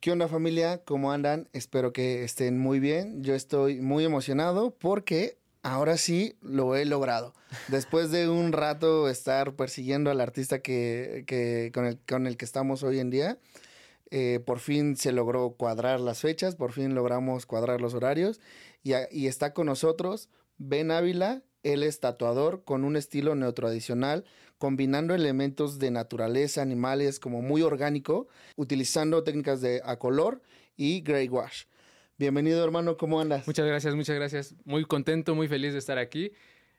¿Qué onda familia? ¿Cómo andan? Espero que estén muy bien. Yo estoy muy emocionado porque ahora sí lo he logrado. Después de un rato estar persiguiendo al artista que, con, el, con el que estamos hoy en día, eh, por fin se logró cuadrar las fechas, por fin logramos cuadrar los horarios y, y está con nosotros Ben Ávila, él es tatuador con un estilo neotradicional, combinando elementos de naturaleza, animales, como muy orgánico, utilizando técnicas de a color y gray wash. Bienvenido, hermano, ¿cómo andas? Muchas gracias, muchas gracias. Muy contento, muy feliz de estar aquí.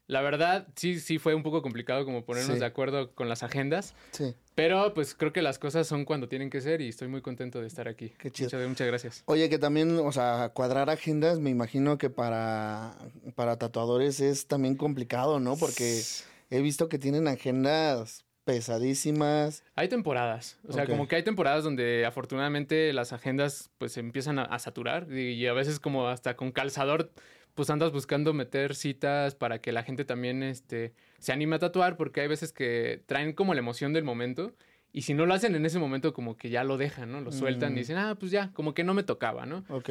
La verdad, sí, sí fue un poco complicado como ponernos de acuerdo con las agendas. Sí. Pero pues creo que las cosas son cuando tienen que ser y estoy muy contento de estar aquí. Qué chido. Muchas, muchas gracias. Oye, que también, o sea, cuadrar agendas, me imagino que para, para tatuadores es también complicado, ¿no? Porque he visto que tienen agendas pesadísimas. Hay temporadas, o sea, como que hay temporadas donde afortunadamente las agendas pues empiezan a, a saturar y, a veces como hasta con calzador pues andas buscando meter citas para que la gente también este, se anime a tatuar, porque hay veces que traen como la emoción del momento. Y si no lo hacen en ese momento, como que ya lo dejan, ¿no? Lo sueltan y mm. dicen, ah, pues ya, como que no me tocaba, ¿no? Ok.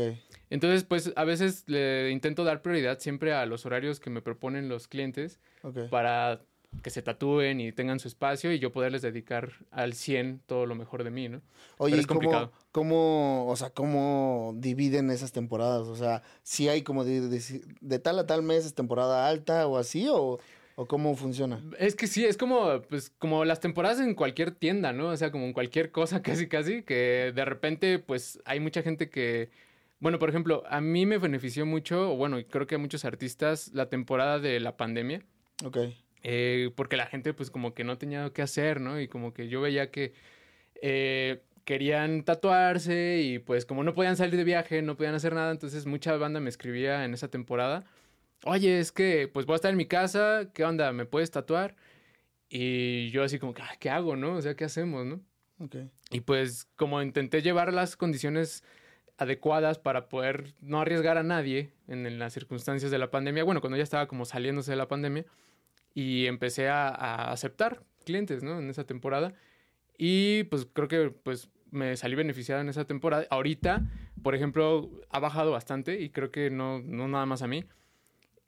Entonces, pues a veces le intento dar prioridad siempre a los horarios que me proponen los clientes para que se tatúen y tengan su espacio y yo poderles dedicar al 100 todo lo mejor de mí, ¿no? Oye, es complicado. ¿cómo, o sea, ¿cómo dividen esas temporadas? O sea, si hay como de, tal a tal mes es temporada alta o así o... ¿O cómo funciona? Es que sí, es como, pues, como las temporadas en cualquier tienda, ¿no? O sea, como en cualquier cosa casi, casi, que de repente, pues, hay mucha gente que... Bueno, por ejemplo, a mí me benefició mucho, o bueno, creo que a muchos artistas, la temporada de la pandemia. Ok. Eh, porque la gente pues como que no tenía qué hacer, ¿no? Y como que yo veía que eh, querían tatuarse y pues como no podían salir de viaje, no podían hacer nada, entonces mucha banda me escribía en esa temporada, oye, es que pues voy a estar en mi casa, ¿qué onda? ¿Me puedes tatuar? Y yo así como, ah, ¿qué hago, no? O sea, ¿qué hacemos, no? Okay. Y pues como intenté llevar las condiciones adecuadas para poder no arriesgar a nadie en las circunstancias de la pandemia, bueno, cuando ya estaba como saliéndose de la pandemia, y empecé a, aceptar clientes, ¿no? En esa temporada. Y pues creo que pues me salí beneficiado en esa temporada. Ahorita, por ejemplo, ha bajado bastante y creo que no, no nada más a mí.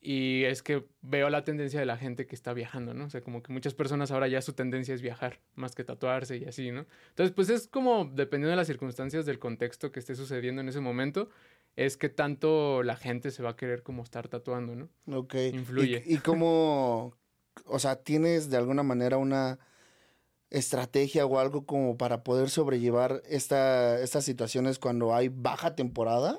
Y es que veo la tendencia de la gente que está viajando, ¿no? O sea, como que muchas personas ahora ya su tendencia es viajar, más que tatuarse y así, ¿no? Entonces, pues es como, dependiendo de las circunstancias, del contexto que esté sucediendo en ese momento, es que tanto la gente se va a querer como estar tatuando, ¿no? Ok. Influye. ¿Y, y cómo, o sea, tienes de alguna manera una estrategia o algo como para poder sobrellevar esta, estas situaciones cuando hay baja temporada?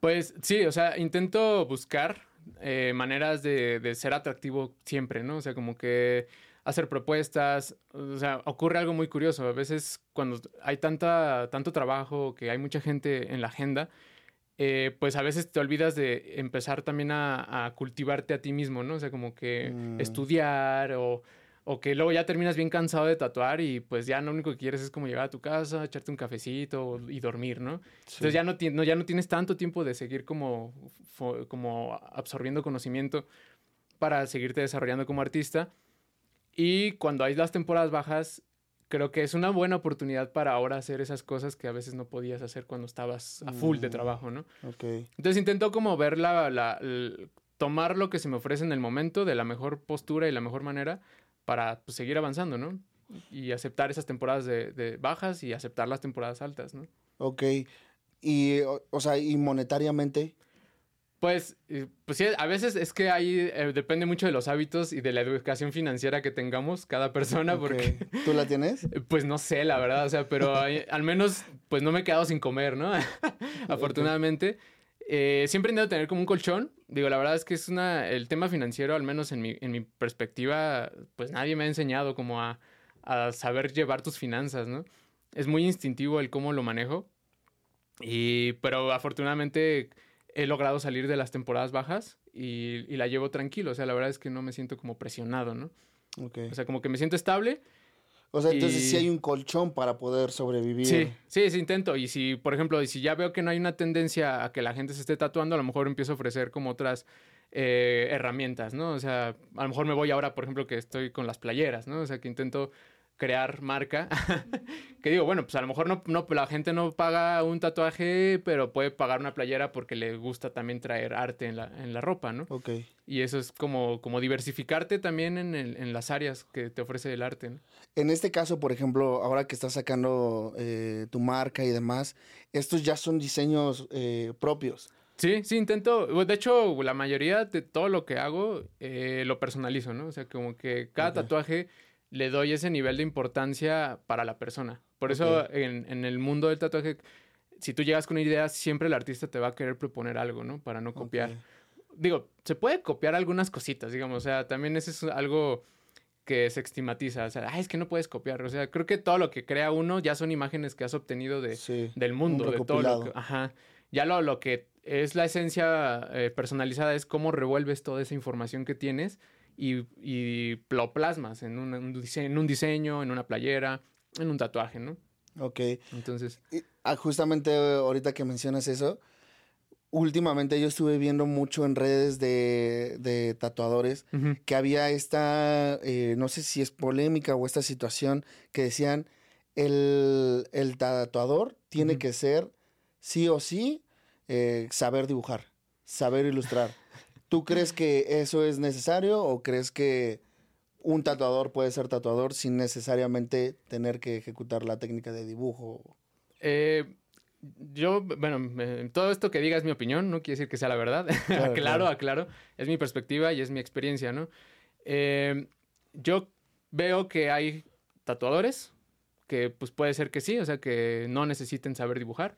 Pues sí, o sea, intento buscar eh, maneras de, ser atractivo siempre, ¿no? O sea, como que hacer propuestas, o sea, ocurre algo muy curioso. A veces cuando hay tanta, tanto trabajo, que hay mucha gente en la agenda, eh, pues a veces te olvidas de empezar también a, cultivarte a ti mismo, ¿no? O sea, como que mm. estudiar o, que luego ya terminas bien cansado de tatuar y pues ya lo único que quieres es como llegar a tu casa, echarte un cafecito y dormir, ¿no? Entonces ya no, ya no tienes tanto tiempo de seguir como, como absorbiendo conocimiento para seguirte desarrollando como artista. Y cuando hay las temporadas bajas, creo que es una buena oportunidad para ahora hacer esas cosas que a veces no podías hacer cuando estabas a full de mm, trabajo, ¿no? Ok. Entonces intento como ver la, tomar lo que se me ofrece en el momento de la mejor postura y la mejor manera para pues, seguir avanzando, ¿no? Y aceptar esas temporadas de, bajas y aceptar las temporadas altas, ¿no? Ok. Y, o sea, y monetariamente, pues, pues sí, a veces es que ahí eh, depende mucho de los hábitos y de la educación financiera que tengamos cada persona, porque... ¿Tú la tienes? Pues no sé, la verdad, o sea, pero al menos pues no me he quedado sin comer, ¿no? Afortunadamente. Eh, siempre intento tener como un colchón. Digo, la verdad es que es una... El tema financiero, al menos en mi, en mi perspectiva, pues nadie me ha enseñado como a, a saber llevar tus finanzas, ¿no? Es muy instintivo el cómo lo manejo. Y, pero afortunadamente he logrado salir de las temporadas bajas y, la llevo tranquilo. O sea, la verdad es que no me siento como presionado, ¿no? O sea, como que me siento estable. O sea, entonces sí hay un colchón para poder sobrevivir. Sí, sí, sí intento. Y si, por ejemplo, si ya veo que no hay una tendencia a que la gente se esté tatuando, a lo mejor empiezo a ofrecer como otras eh, herramientas, ¿no? O sea, a lo mejor me voy ahora, por ejemplo, que estoy con las playeras, ¿no? O sea, que intento crear marca. que digo, bueno, pues a lo mejor no, no, la gente no paga un tatuaje, pero puede pagar una playera porque le gusta también traer arte en la, en la ropa, ¿no? Ok. Y eso es como, como diversificarte también en, el, en las áreas que te ofrece el arte. ¿no? En este caso, por ejemplo, ahora que estás sacando eh, tu marca y demás, estos ya son diseños eh, propios. Sí, sí, intento. De hecho, la mayoría de todo lo que hago eh, lo personalizo, ¿no? O sea, como que cada tatuaje le doy ese nivel de importancia para la persona. Por eso en, el mundo del tatuaje, si tú llegas con una idea, siempre el artista te va a querer proponer algo, ¿no? Para no copiar. Digo, se puede copiar algunas cositas, digamos, o sea, también eso es algo que se estigmatiza, o sea, es que no puedes copiar, o sea, creo que todo lo que crea uno ya son imágenes que has obtenido de, del mundo, de todo lo que, ajá. Ya lo, lo que es la esencia eh, personalizada es cómo revuelves toda esa información que tienes y, y lo plasmas en un, diseño, en un diseño, en una playera, en un tatuaje, ¿no? Ok. Entonces. Ah, justamente ahorita que mencionas eso, últimamente yo estuve viendo mucho en redes de, tatuadores que había esta, eh, no sé si es polémica o esta situación que decían, el, el tatuador tiene que ser sí o sí eh, saber dibujar, saber ilustrar. ¿Tú crees que eso es necesario o crees que un tatuador puede ser tatuador sin necesariamente tener que ejecutar la técnica de dibujo? Eh, yo, bueno, todo esto que diga es mi opinión, no quiere decir que sea la verdad. Claro, aclaro, es mi perspectiva y es mi experiencia, ¿no? Eh, yo veo que hay tatuadores que pues puede ser que sí, o sea, que no necesiten saber dibujar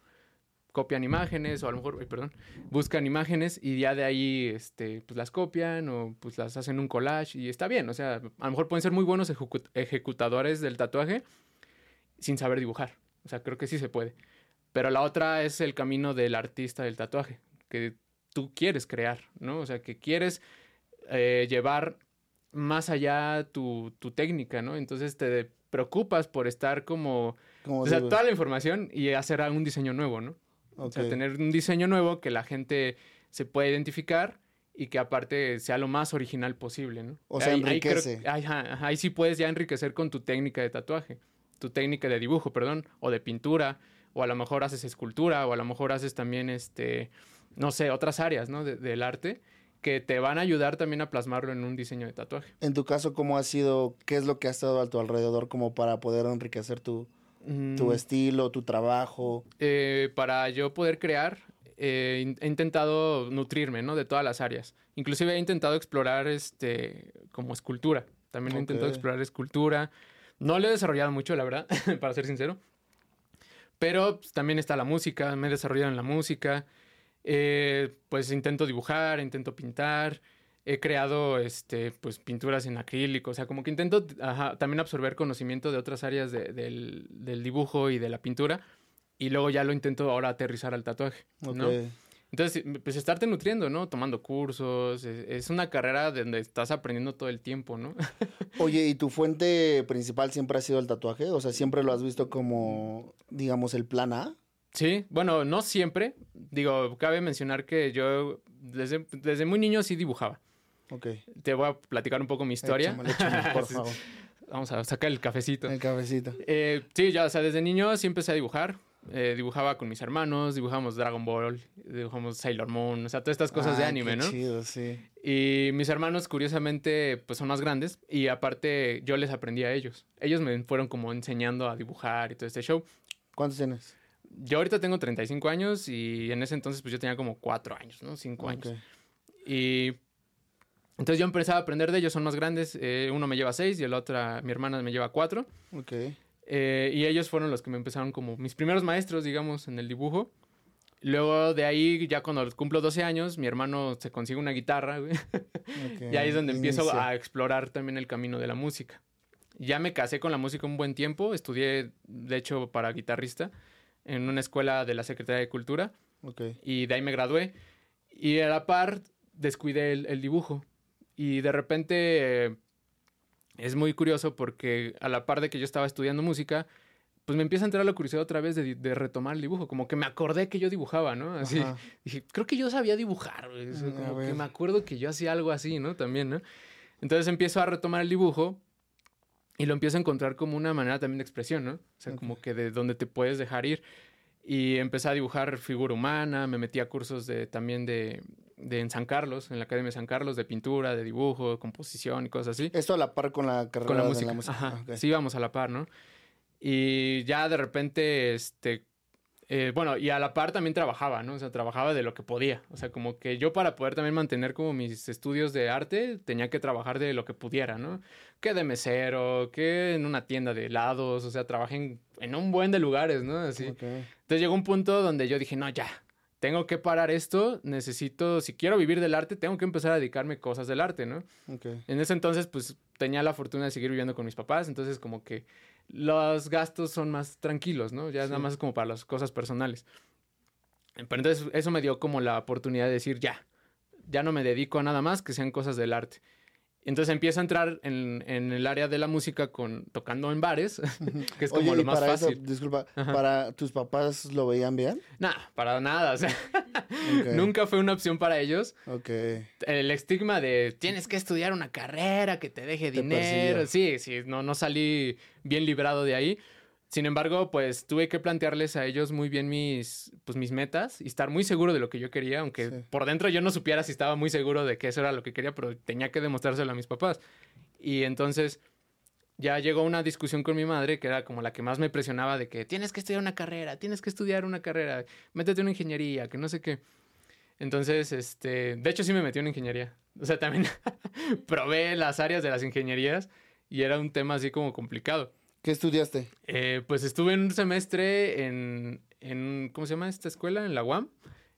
copian imágenes o a lo mejor, perdón, buscan imágenes y ya de ahí este, pues las copian o pues las hacen un collage y está bien, o sea, a lo mejor pueden ser muy buenos ejecutadores del tatuaje sin saber dibujar, o sea, creo que sí se puede. Pero la otra es el camino del artista del tatuaje, que tú quieres crear, ¿no? O sea, que quieres eh, llevar más allá tu, tu técnica, ¿no? Entonces te preocupas por estar como... o sea, toda la información y hacer un diseño nuevo, ¿no? O sea, tener un diseño nuevo que la gente se pueda identificar y que aparte sea lo más original posible, ¿no? O sea, enriquece. Ahí, sí puedes ya enriquecer con tu técnica de tatuaje, tu técnica de dibujo, perdón, o de pintura, o a lo mejor haces escultura, o a lo mejor haces también, este, no sé, otras áreas, ¿no? del arte que te van a ayudar también a plasmarlo en un diseño de tatuaje. En tu caso, ¿cómo ha sido, qué es lo que ha estado a tu alrededor como para poder enriquecer tu, tu estilo, tu trabajo. Eh, para yo poder crear, eh, he intentado nutrirme, ¿no? De todas las áreas. Inclusive he intentado explorar, este, como escultura. También he intentado explorar escultura. No lo he desarrollado mucho, la verdad, para ser sincero. Pero pues, también está la música, me he desarrollado en la música. Eh, pues intento dibujar, intento pintar he creado este, pues, pinturas en acrílico, o sea, como que intento también absorber conocimiento de otras áreas del, dibujo y de la pintura, y luego ya lo intento ahora aterrizar al tatuaje, ¿no? Entonces, pues estarte nutriendo, ¿no? Tomando cursos, es, una carrera donde estás aprendiendo todo el tiempo, ¿no? Oye, ¿y tu fuente principal siempre ha sido el tatuaje? O sea, ¿siempre lo has visto como, digamos, el plan A? Sí, bueno, no siempre. Digo, cabe mencionar que yo desde, desde muy niño sí dibujaba. Te voy a platicar un poco mi historia. por favor. Vamos a sacar el cafecito. El cafecito. Eh, sí, ya, o sea, desde niño sí empecé a dibujar. Eh, dibujaba con mis hermanos, dibujamos Dragon Ball, dibujamos Sailor Moon, o sea, todas estas cosas de anime, ¿no? Chido, sí. Y mis hermanos, curiosamente, pues son más grandes y aparte yo les aprendí a ellos. Ellos me fueron como enseñando a dibujar y todo este show. ¿Cuántos tienes? Yo ahorita tengo 35 años y en ese entonces pues yo tenía como 4 años, ¿no? 5 años. Y entonces yo empecé a aprender de ellos, son más grandes. Eh, uno me lleva seis y el otro, mi hermana me lleva cuatro. Ok. Eh, y ellos fueron los que me empezaron como mis primeros maestros, digamos, en el dibujo. Luego de ahí, ya cuando cumplo 12 años, mi hermano se consigue una guitarra, güey. y ahí es donde empiezo a explorar también el camino de la música. Ya me casé con la música un buen tiempo. Estudié, de hecho, para guitarrista en una escuela de la Secretaría de Cultura. Okay. Y de ahí me gradué. Y a la par descuidé el dibujo. Y de repente eh, es muy curioso porque a la par de que yo estaba estudiando música, pues me empieza a entrar la curiosidad otra vez de, retomar el dibujo. Como que me acordé que yo dibujaba, ¿no? Así, dije, creo que yo sabía dibujar. Mm, como que me acuerdo que yo hacía algo así, ¿no? También, ¿no? Entonces empiezo a retomar el dibujo y lo empiezo a encontrar como una manera también de expresión, ¿no? O sea, como que de donde te puedes dejar ir. Y empecé a dibujar figura humana, me metí a cursos de, también de, de en San Carlos, en la Academia de San Carlos, de pintura, de dibujo, composición y cosas así. Esto a la par con la carrera Con la de música. la música. Ajá. Ok. Sí, vamos a la par, ¿no? Y ya de repente, este, eh, bueno, y a la par también trabajaba, ¿no? O sea, trabajaba de lo que podía. O sea, como que yo para poder también mantener como mis estudios de arte, tenía que trabajar de lo que pudiera, ¿no? Que de mesero, que en una tienda de helados, o sea, trabajé en, en un buen de lugares, ¿no? Así. Ok. Entonces llegó un punto donde yo dije, no, ya, tengo que parar esto, necesito, si quiero vivir del arte, tengo que empezar a dedicarme cosas del arte, ¿no? Ok. En ese entonces, pues tenía la fortuna de seguir viviendo con mis papás, entonces como que los gastos son más tranquilos, ¿no? Ya es nada más como para las cosas personales. Pero entonces eso me dio como la oportunidad de decir, ya, ya no me dedico a nada más que sean cosas del arte. Entonces empiezo a entrar en, en el área de la música con tocando en bares, que es como Oye, lo más para fácil. eso, disculpa, Ajá. ¿para tus papás lo veían bien? Nah, para nada, o sea, Ok. nunca fue una opción para ellos. Ok. el estigma de tienes que estudiar una carrera que te deje Te dinero. Sí, sí, no, no salí bien librado de ahí. Sin embargo, pues tuve que plantearles a ellos muy bien mis, pues, mis metas y estar muy seguro de lo que yo quería, aunque Sí. por dentro yo no supiera si estaba muy seguro de que eso era lo que quería, pero tenía que demostrárselo a mis papás. Y entonces ya llegó una discusión con mi madre, que era como la que más me presionaba de que tienes que estudiar una carrera, tienes que estudiar una carrera, métete en una ingeniería, que no sé qué. Entonces, este, de hecho sí me metí en ingeniería. O sea, también probé las áreas de las ingenierías y era un tema así como complicado. ¿Qué estudiaste? Eh, pues estuve en un semestre en, en, ¿cómo se llama esta escuela? En la UAM,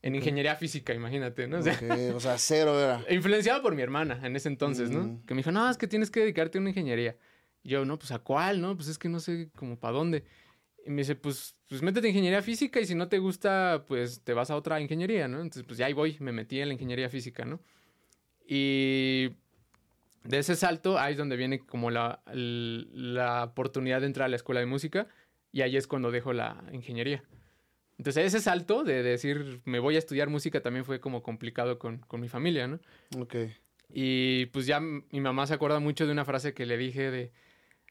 en ingeniería física, imagínate, ¿no? O sea, O sea, cero era. influenciado por mi hermana en ese entonces, ¿no? Mm. Que me dijo, no, es que tienes que dedicarte a una ingeniería. Y yo, no, pues ¿a cuál? No, pues es que no sé como para dónde. Y me dice, pues, pues métete en ingeniería física y si no te gusta, pues te vas a otra ingeniería, ¿no? Entonces, pues ya ahí voy, me metí en la ingeniería física, ¿no? Y de ese salto, ahí es donde viene como la, la oportunidad de entrar a la escuela de música y ahí es cuando dejo la ingeniería. Entonces, ese salto de decir, me voy a estudiar música también fue como complicado con, con mi familia, ¿no? Ok. Y pues ya mi mamá se acuerda mucho de una frase que le dije de,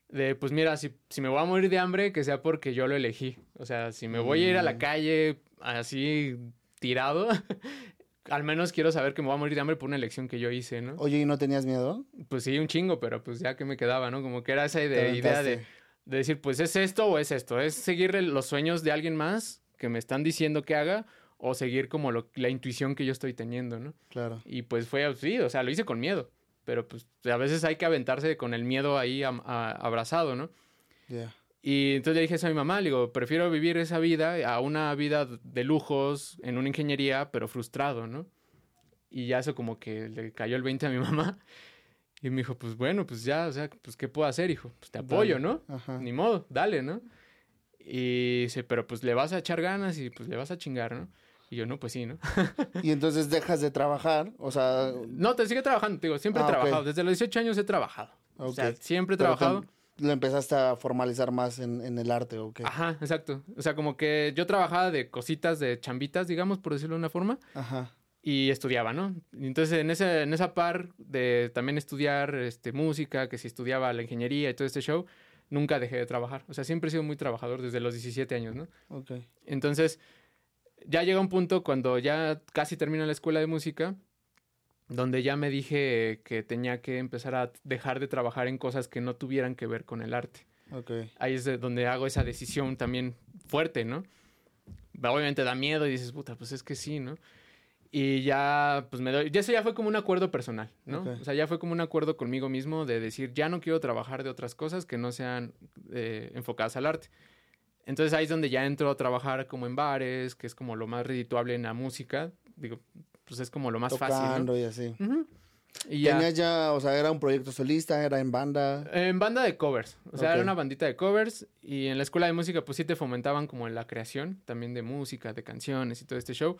de pues mira, si, si me voy a morir de hambre, que sea porque yo lo elegí. O sea, si me voy a ir a la Mm. calle así tirado, al menos quiero saber que me voy a morir de hambre por una elección que yo hice, ¿no? Oye, ¿y no tenías miedo? Pues sí, un chingo, pero pues ya que me quedaba, ¿no? Como que era esa Te ide- idea de, decir, pues es esto o es esto, es seguir los sueños de alguien más que me están diciendo que haga o seguir como lo- la intuición que yo estoy teniendo, ¿no? Claro. Y pues fue así, o sea, lo hice con miedo. Pero pues a veces hay que aventarse con el miedo ahí a- abrazado, ¿no? Ya. Y entonces le dije eso a mi mamá, le digo, prefiero vivir esa vida a una vida de lujos en una ingeniería, pero frustrado, ¿no? Y ya eso como que le cayó el 20 a mi mamá. Y me dijo, pues bueno, pues ya, o sea, pues ¿qué puedo hacer, hijo? Pues te apoyo, Dale. ¿no? Ajá. Ni modo, dale, ¿no? Y dice, pero pues le vas a echar ganas y pues le vas a chingar, ¿no? Y yo, no, pues sí, ¿no? Y entonces dejas de trabajar, o sea, No, te sigue trabajando, te digo, siempre Ah, he trabajado. Desde los 18 años he trabajado. O sea, siempre he Pero trabajado. con- lo empezaste a formalizar más en, en el arte, ¿o qué? Ajá, exacto. O sea, como que yo trabajaba de cositas, de chambitas, digamos, por decirlo de una forma, Ajá. y estudiaba, ¿no? Entonces, en, ese, en esa par de también estudiar este, música, que si estudiaba la ingeniería y todo este show, nunca dejé de trabajar. O sea, siempre he sido muy trabajador desde los 17 años, ¿no? Ok. Entonces, ya llega un punto cuando ya casi termino la escuela de música, donde ya me dije que tenía que empezar a dejar de trabajar en cosas que no tuvieran que ver con el arte. Ok. Ahí es de donde hago esa decisión también fuerte, ¿no? Obviamente da miedo y dices, puta, pues es que sí, ¿no? Y ya, pues me doy, ya eso ya fue como un acuerdo personal, ¿no? Ok. O sea, ya fue como un acuerdo conmigo mismo de decir, ya no quiero trabajar de otras cosas que no sean eh, enfocadas al arte. Entonces ahí es donde ya entro a trabajar como en bares, que es como lo más redituable en la música. Digo, pues es como lo más fácil, Tocando y así. ¿no? Ujú. Y ya. Tenías ya, o sea, era un proyecto solista, era en banda. En banda de covers. O sea, era una bandita de covers. Y en la escuela de música, pues sí te fomentaban como en la creación también de música, de canciones y todo este show.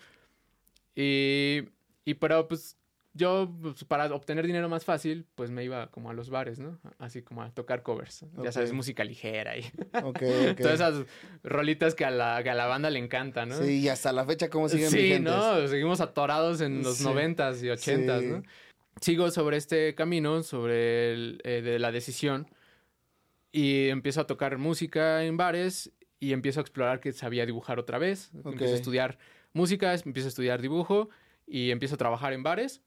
Y, y pero pues yo, pues, para obtener dinero más fácil, pues me iba como a los bares, ¿no? Así como a tocar covers. Ok. Ya sabes, música ligera y Ok, ok. todas esas rolitas que a, la, que a la banda le encanta, ¿no? Sí, y hasta la fecha, ¿cómo siguen Sí, vigentes? ¿no? Seguimos atorados en los Sí. noventas y ochentas, Sí. ¿no? Sigo sobre este camino, sobre el, eh, de la decisión. Y empiezo a tocar música en bares y empiezo a explorar que sabía dibujar otra vez. Empiezo a estudiar música, empiezo a estudiar dibujo y empiezo a trabajar en bares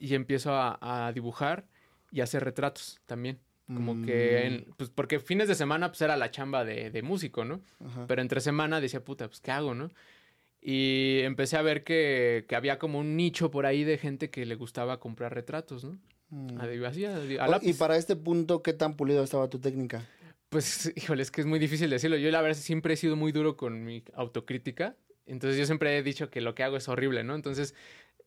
y empiezo a, dibujar y a hacer retratos también. Como que, mm. pues porque fines de semana pues era la chamba de, músico, ¿no? Pero entre semana decía, puta, pues ¿qué hago, no? Y empecé a ver que, había como un nicho por ahí de gente que le gustaba comprar retratos, ¿no? Mm. y para este punto, ¿qué tan pulido estaba tu técnica? Pues, híjole, es que es muy difícil decirlo. Yo la verdad siempre he sido muy duro con mi autocrítica. Entonces yo siempre he dicho que lo que hago es horrible, ¿no? Entonces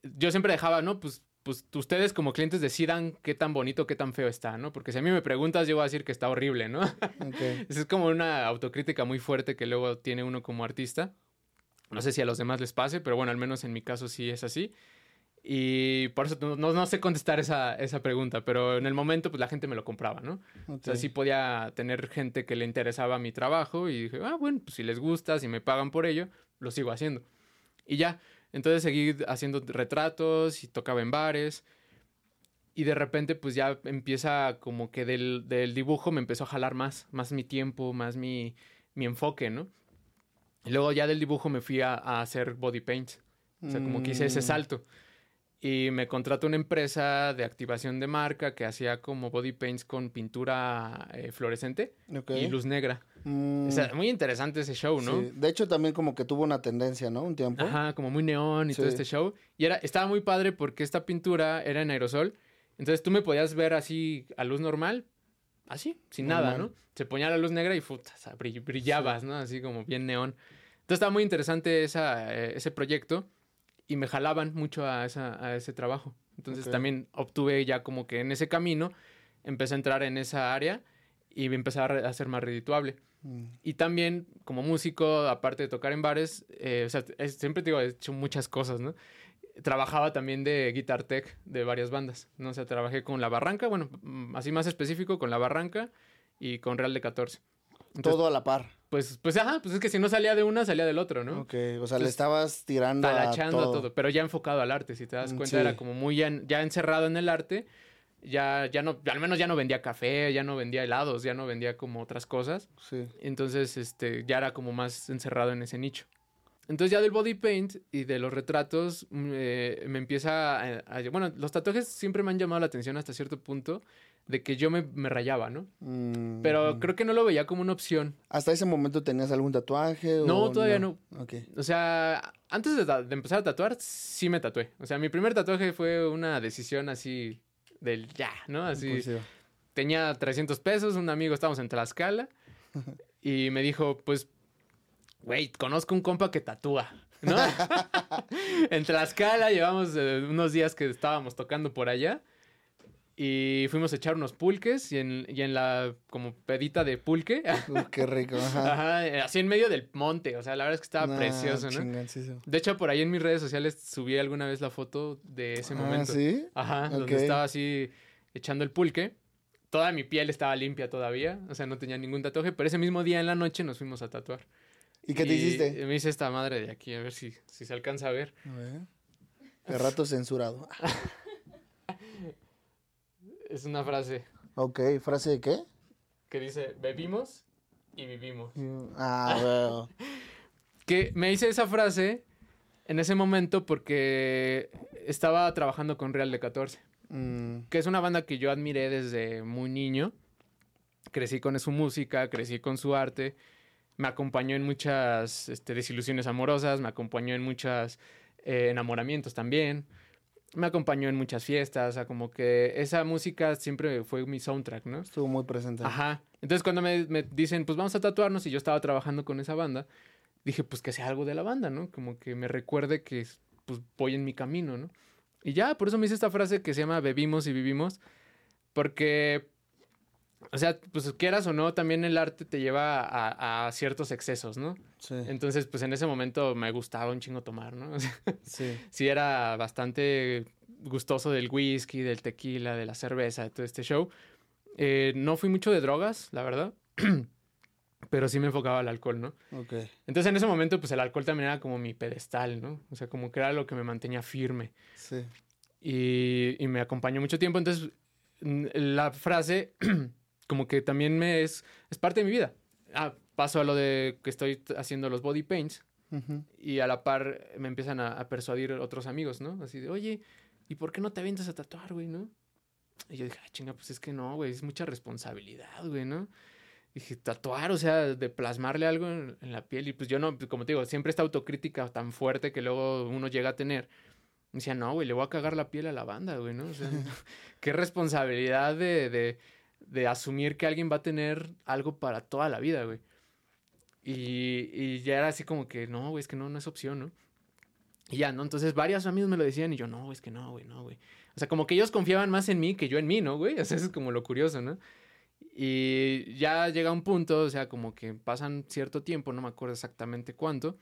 yo siempre dejaba, ¿no? Pues, pues ustedes como clientes decidan qué tan bonito, qué tan feo está, ¿no? Porque si a mí me preguntas, yo voy a decir que está horrible, ¿no? Okay. es como una autocrítica muy fuerte que luego tiene uno como artista. No sé si a los demás les pase, pero bueno, al menos en mi caso sí es así. Y por eso no, no, sé contestar esa, esa, pregunta, pero en el momento pues la gente me lo compraba, ¿no? O sea, sí podía tener gente que le interesaba mi trabajo y dije, ah, bueno, pues si les gusta, si me pagan por ello, lo sigo haciendo. Y ya, entonces seguí haciendo retratos y tocaba en bares. Y de repente pues ya empieza como que del, del dibujo me empezó a jalar más, más mi tiempo, más mi, mi enfoque, ¿no? Y luego ya del dibujo me fui a, a hacer body paint. O sea, como que hice ese mm. salto y me contrató una empresa de activación de marca que hacía como body paints con pintura eh, fluorescente y luz negra. Mm. muy interesante ese show, ¿no? Sí. De hecho, también como que tuvo una tendencia, ¿no? Un tiempo. Ajá, como muy neón y todo este show. Y era, estaba muy padre porque esta pintura era en aerosol. Entonces tú me podías ver así a luz normal, así, sin nada, ¿no? Se ponía la luz negra y puta, brillabas, ¿no? Así como bien neón. Entonces estaba muy interesante esa, eh, ese proyecto y me jalaban mucho a, esa, a ese trabajo. Entonces también obtuve ya como que en ese camino empecé a entrar en esa área y me empecé a, ser más redituable. Mm. Y también como músico, aparte de tocar en bares, eh, o sea, siempre te digo, he hecho muchas cosas, ¿no? Trabajaba también de guitar tech de varias bandas, ¿no? O sea, trabajé con La Barranca, bueno, mm, así más específico, con La Barranca y con Real de 14. Todo a la par. Pues, pues, ajá, pues es que si no salía de una, salía del otro, ¿no? Ok, o sea, le estabas tirando talachando a todo. pero ya enfocado al arte, si te das mm, cuenta, era como muy ya, encerrado en el arte, ya, ya no, al menos ya no vendía café, ya no vendía helados, ya no vendía como otras cosas. Sí. Entonces, este, ya era como más encerrado en ese nicho. Entonces ya del body paint y de los retratos mm, eh, me empieza a, Bueno, los tatuajes siempre me han llamado la atención hasta cierto punto de que yo me, rayaba, ¿no? Mm, Pero creo que no lo veía como una opción. ¿Hasta ese momento tenías algún tatuaje? No, todavía no. O sea, antes de, empezar a tatuar, sí me tatué. O sea, mi primer tatuaje fue una decisión así del ya, ¿no? Así. Tenía 300 pesos, un amigo, estábamos en Tlaxcala, y me dijo, pues güey, conozco un compa que tatúa, ¿no? en Tlaxcala llevamos eh, unos días que estábamos tocando por allá y fuimos a echar unos pulques y en, y en la como pedita de pulque. qué rico, ajá. Eh, Así en medio del monte, o sea, la verdad es que estaba precioso, ¿no? De hecho, por ahí en mis redes sociales subí alguna vez la foto de ese ah, momento. ¿sí? Ajá, donde estaba así echando el pulque. Toda mi piel estaba limpia todavía, o sea, no tenía ningún tatuaje, pero ese mismo día en la noche nos fuimos a tatuar. ¿Y qué te hiciste? Me hice esta madre de aquí, a ver si, si se alcanza a ver. A ver. De rato censurado. es una frase. Ok, ¿frase de qué? Que dice, bebimos y vivimos. Ah, bueno. que me hice esa frase en ese momento porque estaba trabajando con Real de 14. Mm. Que es una banda que yo admiré desde muy niño. Crecí con su música, crecí con su arte me acompañó en muchas este, desilusiones amorosas, me acompañó en muchos eh, enamoramientos también, me acompañó en muchas fiestas, o sea, como que esa música siempre fue mi soundtrack, ¿no? Estuvo muy presente. Ajá. Entonces cuando me, me dicen, pues vamos a tatuarnos y yo estaba trabajando con esa banda, dije, pues que sea algo de la banda, ¿no? Como que me recuerde que pues voy en mi camino, ¿no? Y ya, por eso me hice esta frase que se llama bebimos y vivimos, porque o sea, pues quieras o no, también el arte te lleva a, ciertos excesos, ¿no? Sí. Entonces, pues en ese momento me gustaba un chingo tomar, ¿no? sí. Sí era bastante gustoso del whisky, del tequila, de la cerveza, de todo este show. Eh, no fui mucho de drogas, la verdad. pero sí me enfocaba al alcohol, ¿no? Ok. Entonces en ese momento, pues el alcohol también era como mi pedestal, ¿no? O sea, como que era lo que me mantenía firme. Sí. Y, y me acompañó mucho tiempo. Entonces, la frase como que también me es, es parte de mi vida. Ah, paso a lo de que estoy haciendo los body paints y a la par me empiezan a, persuadir otros amigos, ¿no? Así de, oye, ¿y por qué no te avientas a tatuar, güey, no? Y yo dije, ah, chinga, pues es que no, güey, es mucha responsabilidad, güey, ¿no? dije, tatuar, o sea, de plasmarle algo en, la piel. Y pues yo no, como te digo, siempre esta autocrítica tan fuerte que luego uno llega a tener. Me decía, no, güey, le voy a cagar la piel a la banda, güey, ¿no? O sea, qué responsabilidad de, de, de, asumir que alguien va a tener algo para toda la vida, güey. Y, y ya era así como que, no, güey, es que no, no es opción, ¿no? Y ya, ¿no? Entonces varios amigos me lo decían y yo, no, es que no, güey, no, güey. O sea, como que ellos confiaban más en mí que yo en mí, ¿no, güey? O sea, eso es como lo curioso, ¿no? Y ya llega un punto, o sea, como que pasan cierto tiempo, no me acuerdo exactamente cuánto.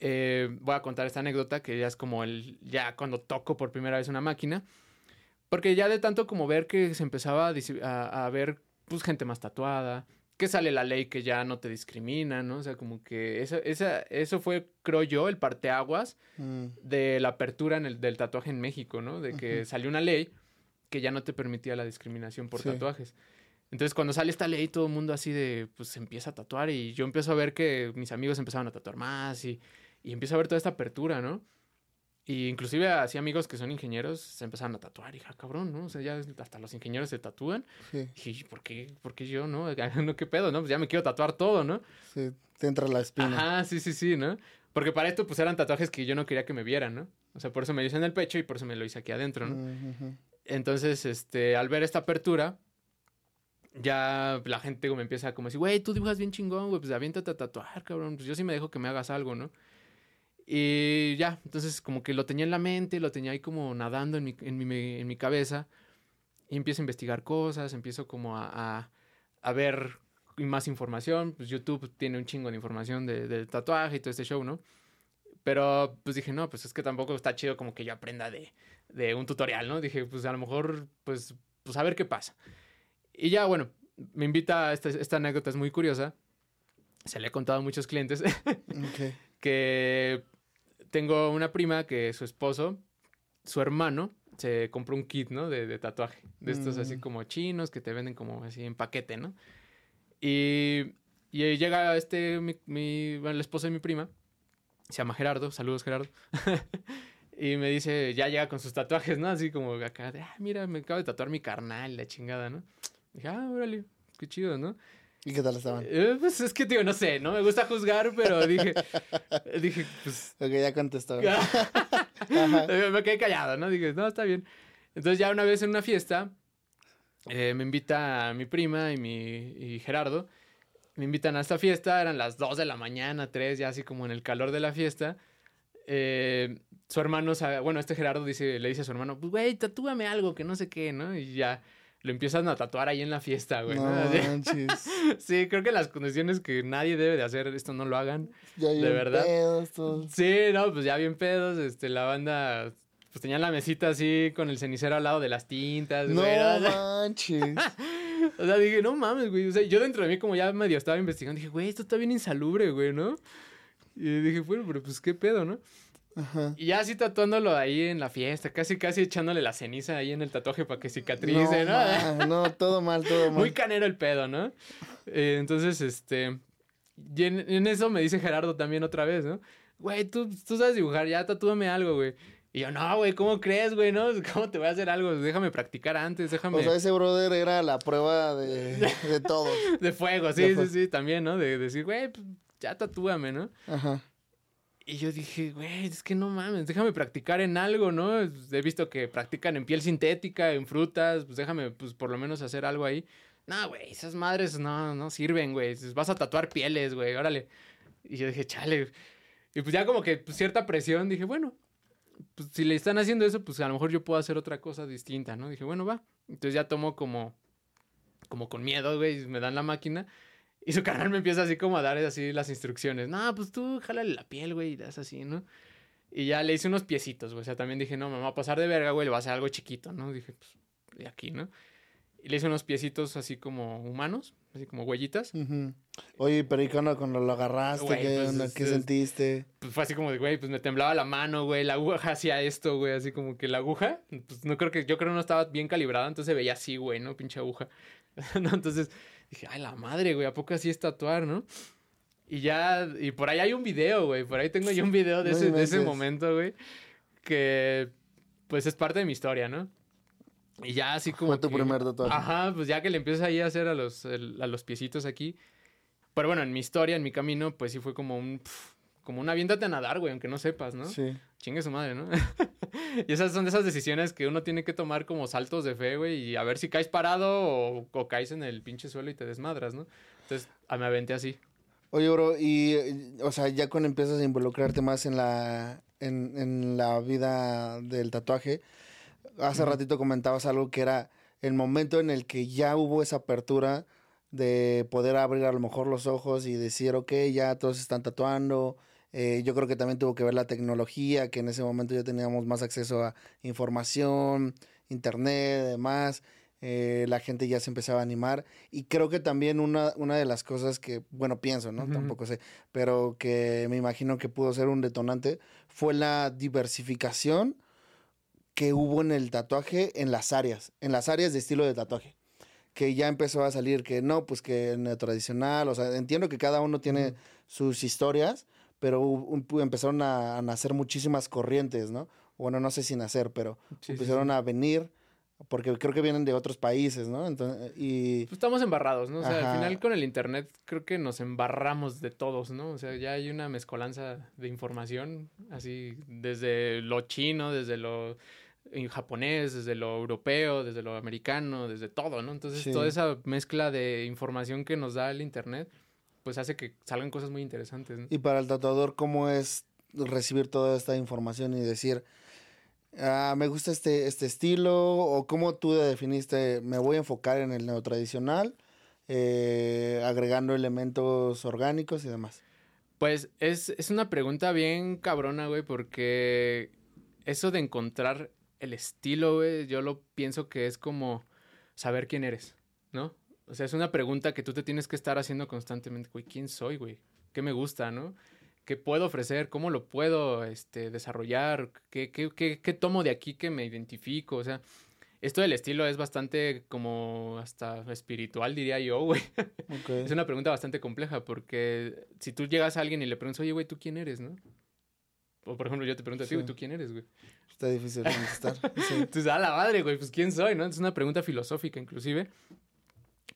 Eh, voy a contar esta anécdota que ya es como el, ya cuando toco por primera vez una máquina. Porque ya de tanto como ver que se empezaba a, a, ver, pues, gente más tatuada, que sale la ley que ya no te discrimina, ¿no? O sea, como que eso, esa, eso fue, creo yo, el parteaguas mm. de la apertura en el, del tatuaje en México, ¿no? De que salió una ley que ya no te permitía la discriminación por tatuajes. Entonces, cuando sale esta ley, todo el mundo así de, pues se empieza a tatuar y yo empiezo a ver que mis amigos empezaron a tatuar más y, y empiezo a ver toda esta apertura, ¿no? Y inclusive así amigos que son ingenieros se empezaron a tatuar ah, cabrón, ¿no? O sea, ya hasta los ingenieros se tatúan. Sí. Y ¿por qué, ¿por qué yo, no? no? ¿Qué pedo, no? Pues ya me quiero tatuar todo, ¿no? Sí, te entra la espina. Ah, sí, sí, sí, ¿no? Porque para esto, pues eran tatuajes que yo no quería que me vieran, ¿no? O sea, por eso me lo hice en el pecho y por eso me lo hice aquí adentro, ¿no? Entonces, este, al ver esta apertura, ya la gente me empieza como decir, güey, tú dibujas bien chingón, güey, pues aviéntate a tatuar, cabrón. Pues yo sí me dejo que me hagas algo, ¿no? Y ya, entonces como que lo tenía en la mente, lo tenía ahí como nadando en mi, en mi, en mi cabeza. Y empiezo a investigar cosas, empiezo como a, a, ver más información. Pues YouTube tiene un chingo de información de, de, tatuaje y todo este show, ¿no? Pero pues dije, no, pues es que tampoco está chido como que yo aprenda de, de un tutorial, ¿no? Dije, pues a lo mejor, pues, pues a ver qué pasa. Y ya, bueno, me invita, esta, esta anécdota es muy curiosa. Se le he contado a muchos clientes que tengo una prima que su esposo, su hermano, se compró un kit, ¿no? De, de tatuaje. De estos así mm. como chinos que te venden como así en paquete, ¿no? Y, y llega este, mi, mi el esposo de mi prima, se llama Gerardo, saludos Gerardo. y me dice, ya llega con sus tatuajes, ¿no? Así como acá, de, ah, mira, me acabo de tatuar mi carnal, la chingada, ¿no? Dije, ah, órale, qué chido, ¿no? ¿Y qué tal estaban? Eh, pues es que, tío, no sé, no me gusta juzgar, pero dije, dije, pues... Ok, ya contestó. me quedé callado, ¿no? Dije, no, está bien. Entonces ya una vez en una fiesta, eh, me invita mi prima y mi y Gerardo, me invitan a esta fiesta, eran las 2 de la mañana, 3, ya así como en el calor de la fiesta. Eh, su hermano, bueno, este Gerardo dice, le dice a su hermano, pues, güey, tatúame algo, que no sé qué, ¿no? Y ya lo empiezan a tatuar ahí en la fiesta, güey. No, sí, creo que las condiciones que nadie debe de hacer esto no lo hagan. Ya de verdad. Pedos, Sí, no, pues ya bien pedos, este, la banda pues tenía la mesita así con el cenicero al lado de las tintas, no güey. No manches. o sea, dije, no mames, güey. O sea, yo dentro de mí como ya medio estaba investigando, dije, güey, esto está bien insalubre, güey, ¿no? Y dije, bueno, pero pues qué pedo, ¿no? Y ya así tatuándolo ahí en la fiesta, casi casi echándole la ceniza ahí en el tatuaje para que cicatrice, ¿no? No, todo mal, todo mal. Muy canero el pedo, ¿no? Eh, entonces, este. Y en, eso me dice Gerardo también otra vez, ¿no? Güey, tú, tú sabes dibujar, ya tatúame algo, güey. Y yo, no, güey, ¿cómo crees, güey? ¿No? ¿Cómo te voy a hacer algo? Déjame practicar antes, déjame. O sea, ese brother era la prueba de, de todo. de fuego, sí, sí, sí, también, ¿no? De decir, güey, pues ya tatúame, ¿no? Ajá. Y yo dije, güey, es que no mames, déjame practicar en algo, ¿no? He visto que practican en piel sintética, en frutas, pues déjame, pues por lo menos hacer algo ahí. No, güey, esas madres no, no sirven, güey. Vas a tatuar pieles, güey, órale. Y yo dije, chale. Y pues ya como que pues, cierta presión, dije, bueno, pues si le están haciendo eso, pues a lo mejor yo puedo hacer otra cosa distinta, ¿no? Dije, bueno, va. Entonces ya tomo como, como con miedo, güey, me dan la máquina. Y su canal me empieza así como a dar así las instrucciones. No, pues tú jálale la piel, güey, y das así, ¿no? Y ya le hice unos piecitos, güey. O sea, también dije, no, me va a pasar de verga, güey, le va a hacer algo chiquito, ¿no? Dije, pues, de aquí, ¿no? Y le hice unos piecitos así como humanos, así como huellitas. Oye, pero ¿y cuando, lo agarraste? ¿Qué, pues, ¿Qué sentiste? Pues fue así como de, güey, pues me temblaba la mano, güey, la aguja hacía esto, güey, así como que la aguja, pues no creo que, yo creo que no estaba bien calibrada, entonces se veía así, güey, ¿no? Pinche aguja. ¿no? Entonces dije, ay, la madre, güey, ¿a poco así es tatuar, no? Y ya, y por ahí hay un video, güey, por ahí tengo yo un video de, No ese, de ese momento, güey, que pues es parte de mi historia, ¿no? Y ya así como Fue tu que- primer tatuaje. Ajá, pues ya que le empiezas ahí a hacer a los, el- a los piecitos aquí. Pero bueno, en mi historia, en mi camino, pues sí fue como un... pf, como un aviéntate a nadar, güey, aunque no sepas, ¿no? Sí. Chingue su madre, ¿no? y esas son de esas decisiones que uno tiene que tomar como saltos de fe, güey, y a ver si caes parado o, o caes en el pinche suelo y te desmadras, ¿no? Entonces, ah, me aventé así. Oye, bro, y, o sea, ya cuando empiezas a involucrarte más en la, en, en la vida del tatuaje, hace ratito comentabas algo que era el momento en el que ya hubo esa apertura de poder abrir a lo mejor los ojos y decir, ok, ya todos están tatuando. Eh, yo creo que también tuvo que ver la tecnología, que en ese momento ya teníamos más acceso a información, internet, demás. eh, la gente ya se empezaba a animar. Y creo que también una, una de las cosas que, bueno, pienso, ¿no? Ujú. Tampoco sé, pero que me imagino que pudo ser un detonante, fue la diversificación que hubo en el tatuaje en las áreas, en las áreas de estilo de tatuaje. Que ya empezó a salir que no, pues que en el tradicional, o sea, entiendo que cada uno tiene Ujú. sus historias, pero empezaron a, a nacer muchísimas corrientes, ¿no? Bueno, no sé si nacer, pero Sí, empezaron sí. a venir, porque creo que vienen de otros países, ¿no? Entonces, y Pues estamos embarrados, ¿no? O sea, Ajá. al final con el internet creo que nos embarramos de todos, ¿no? O sea, ya hay una mezcolanza de información, así desde lo chino, desde lo en japonés, desde lo europeo, desde lo americano, desde todo, ¿no? Entonces, Sí. toda esa mezcla de información que nos da el internet, pues hace que salgan cosas muy interesantes, ¿no? Y para el tatuador, ¿cómo es recibir toda esta información y decir, ah, me gusta este, este estilo? ¿O cómo tú definiste, me voy a enfocar en el neotradicional, eh, agregando elementos orgánicos y demás? Pues es, es una pregunta bien cabrona, güey, porque eso de encontrar el estilo, güey, yo lo pienso que es como saber quién eres, ¿no? O sea, es una pregunta que tú te tienes que estar haciendo constantemente, güey, ¿quién soy, güey? ¿Qué me gusta, no? ¿Qué puedo ofrecer? ¿Cómo lo puedo este, desarrollar? ¿Qué, qué, qué, qué tomo de aquí que me identifico? O sea, esto del estilo es bastante como hasta espiritual, diría yo, güey. Es una pregunta bastante compleja porque si tú llegas a alguien y le preguntas, oye, güey, ¿tú quién eres, no? O por ejemplo, yo te pregunto a ti, Sí. güey, ¿tú quién eres, güey? Está difícil contestar. Sí. Entonces, a la madre, güey, pues ¿quién soy, no? Es una pregunta filosófica, inclusive,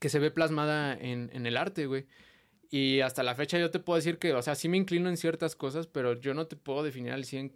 que se ve plasmada en, en el arte, güey. Y hasta la fecha yo te puedo decir que, o sea, sí me inclino en ciertas cosas, pero yo no te puedo definir al 100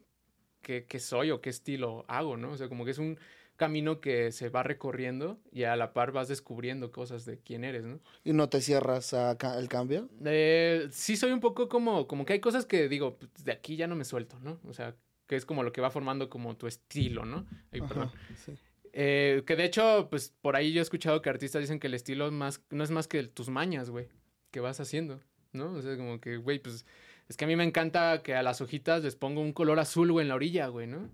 qué, qué soy o qué estilo hago, ¿no? O sea, como que es un camino que se va recorriendo y a la par vas descubriendo cosas de quién eres, ¿no? ¿Y no te cierras a ca- cambio? Eh, sí soy un poco como, como que hay cosas que digo, pues, de aquí ya no me suelto, ¿no? O sea, que es como lo que va formando como tu estilo, ¿no? Ay, perdón. Ajá, sí. Eh, que de hecho, pues por ahí yo he escuchado que artistas dicen que el estilo es más, no es más que tus mañas, güey, que vas haciendo, ¿no? O sea, como que, güey, pues es que a mí me encanta que a las hojitas les pongo un color azul, güey, en la orilla, güey, ¿no?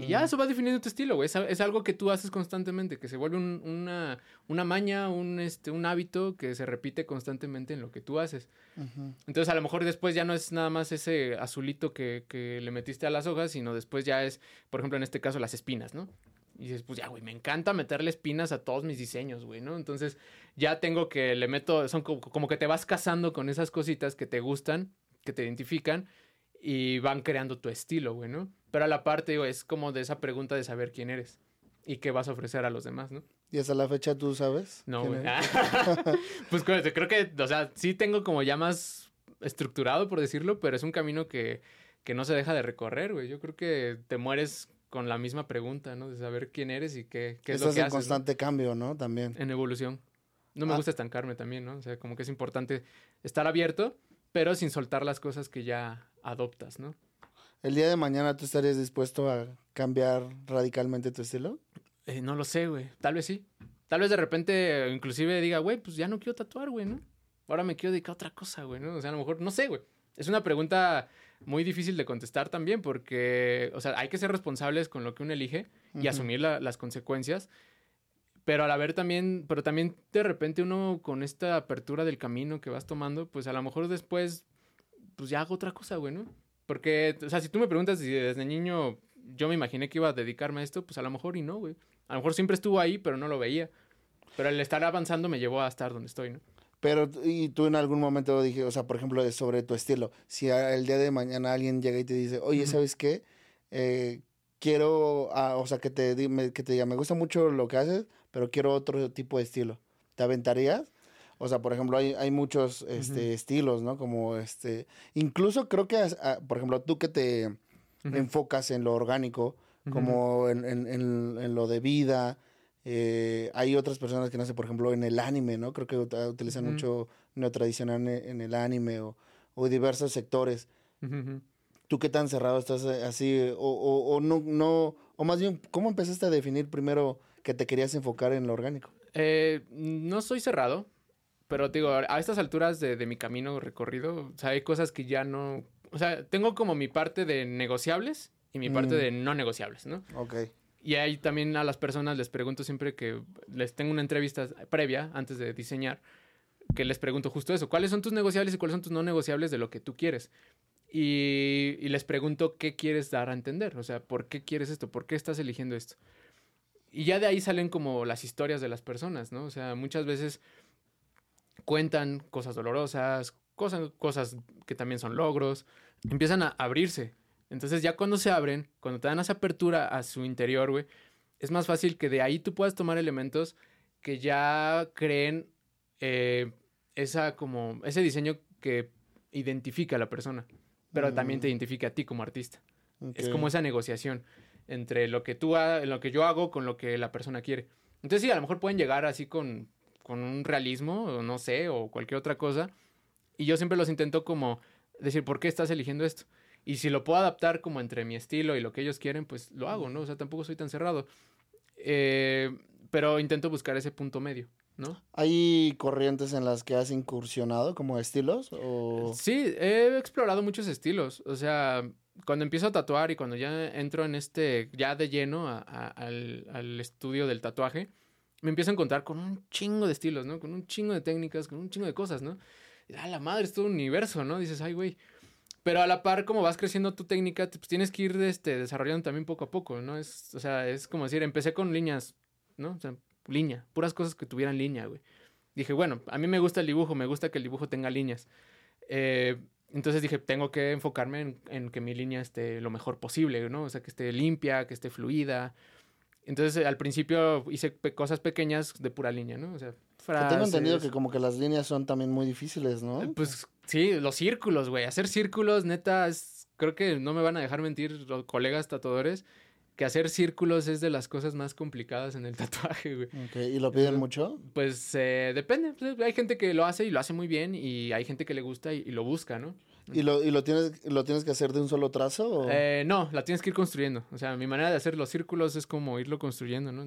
Y ya Mm, eso va definiendo tu estilo, güey. Es, es algo que tú haces constantemente, que se vuelve un- una, una maña, un, este, un hábito que se repite constantemente en lo que tú haces. Entonces a lo mejor después ya no es nada más ese azulito que, que le metiste a las hojas, sino después ya es, por ejemplo, en este caso, las espinas, ¿no? Y dices, pues ya, güey, me encanta meterle espinas a todos mis diseños, güey, ¿no? Entonces ya tengo que le meto, son como, como que te vas casando con esas cositas que te gustan, que te identifican y van creando tu estilo, güey, ¿no? Pero a la parte, digo, es como de esa pregunta de saber quién eres y qué vas a ofrecer a los demás, ¿no? ¿Y hasta la fecha tú sabes? No, güey. pues creo que, o sea, sí tengo como ya más estructurado, por decirlo, pero es un camino que, que no se deja de recorrer, güey. Yo creo que te mueres con la misma pregunta, ¿no? De saber quién eres y qué, qué es lo Estás que en haces. ¿no? constante cambio, ¿no? También. En evolución. No me Ah. gusta estancarme también, ¿no? O sea, como que es importante estar abierto, pero sin soltar las cosas que ya adoptas, ¿no? ¿El día de mañana tú estarías dispuesto a cambiar radicalmente tu estilo? Eh, no lo sé, güey. Tal vez sí. Tal vez de repente, inclusive diga, güey, pues ya no quiero tatuar, güey, ¿no? Ahora me quiero dedicar a otra cosa, güey, ¿no? O sea, a lo mejor, no sé, güey. Es una pregunta muy difícil de contestar también porque, o sea, hay que ser responsables con lo que uno elige y asumir la- las consecuencias. Pero al haber también, pero también de repente uno con esta apertura del camino que vas tomando, pues a lo mejor después, pues ya hago otra cosa, güey, ¿no? Porque, o sea, si tú me preguntas si desde niño yo me imaginé que iba a dedicarme a esto, pues a lo mejor y no, güey. A lo mejor siempre estuvo ahí, pero no lo veía. Pero el estar avanzando me llevó a estar donde estoy, ¿no? Pero, y tú en algún momento dije, o sea, por ejemplo, sobre tu estilo. Si el día de mañana alguien llega y te dice, oye, ¿sabes qué? Eh, quiero, ah, o sea, que te, que te diga, me gusta mucho lo que haces, pero quiero otro tipo de estilo. ¿Te aventarías? O sea, por ejemplo, hay, hay muchos este, estilos, ¿no? Como este, incluso creo que, ah, por ejemplo, tú que te enfocas en lo orgánico, como en, en, en, lo de vida, eh, hay otras personas que sé, por ejemplo, en el anime, ¿no? Creo que utilizan mucho neotradicional en, el anime o, o diversos sectores. ¿Tú qué tan cerrado estás eh, así? O, o, o, no, no, o más bien, ¿cómo empezaste a definir primero que te querías enfocar en lo orgánico? Eh, no soy cerrado, pero digo, a estas alturas de, de mi camino recorrido, o sea, hay cosas que ya no, o sea, tengo como mi parte de negociables y mi parte mm. de no negociables, ¿no? Ok. Y ahí también a las personas les pregunto siempre que les tengo una entrevista previa antes de diseñar, que les pregunto justo eso, ¿cuáles son tus negociables y cuáles son tus no negociables de lo que tú quieres? Y, les pregunto qué quieres dar a entender, o sea, ¿por qué quieres esto? ¿Por qué estás eligiendo esto? Y ya de ahí salen como las historias de las personas, ¿no? O sea, muchas veces cuentan cosas dolorosas, cosas, cosas que también son logros, empiezan a abrirse. Entonces ya cuando se abren, cuando te dan esa apertura a su interior, güey, es más fácil que de ahí tú puedas tomar elementos que ya creen eh, esa como ese diseño que identifica a la persona, pero también te mm. identifica a ti como artista. Es como esa negociación entre lo que tú lo que yo hago con lo que la persona quiere. Entonces sí, a lo mejor pueden llegar así con, con un realismo, o no sé, o cualquier otra cosa. Y yo siempre los intento como decir, ¿por qué estás eligiendo esto? Y si lo puedo adaptar como entre mi estilo y lo que ellos quieren, pues lo hago, ¿no? O sea, tampoco soy tan cerrado. Eh, pero intento buscar ese punto medio, ¿no? ¿Hay corrientes en las que has incursionado como estilos? O... Sí, he explorado muchos estilos. O sea, cuando empiezo a tatuar y cuando ya entro en este, ya de lleno al, al, estudio del tatuaje, me empiezo a encontrar con un chingo de estilos, ¿no? Con un chingo de técnicas, con un chingo de cosas, ¿no? Y, a la madre, es todo un universo, ¿no? Dices, ay, güey. Pero a la par, como vas creciendo tu técnica, pues tienes que ir este, desarrollando también poco a poco, ¿no? Es, o sea, es como decir, empecé con líneas, ¿no? O sea, línea, puras cosas que tuvieran línea, güey. Dije, bueno, a mí me gusta el dibujo, me gusta que el dibujo tenga líneas. Eh, entonces dije, tengo que enfocarme en, que mi línea esté lo mejor posible, ¿no? O sea, que esté limpia, que esté fluida. Entonces al principio hice cosas pequeñas de pura línea, ¿no? O sea, frases. Tengo entendido que como que las líneas son también muy difíciles, ¿no? Eh, pues sí, los círculos, güey. Hacer círculos, neta, es... creo que no me van a dejar mentir los colegas tatuadores que hacer círculos es de las cosas más complicadas en el tatuaje, güey. ¿Y lo piden mucho? Pues eh, depende. Hay gente que lo hace y lo hace muy bien y hay gente que le gusta y, lo busca, ¿no? ¿Y, lo, y lo, tienes, lo tienes que hacer de un solo trazo? O? Eh, no, la tienes que ir construyendo. O sea, mi manera de hacer los círculos es como irlo construyendo, ¿no?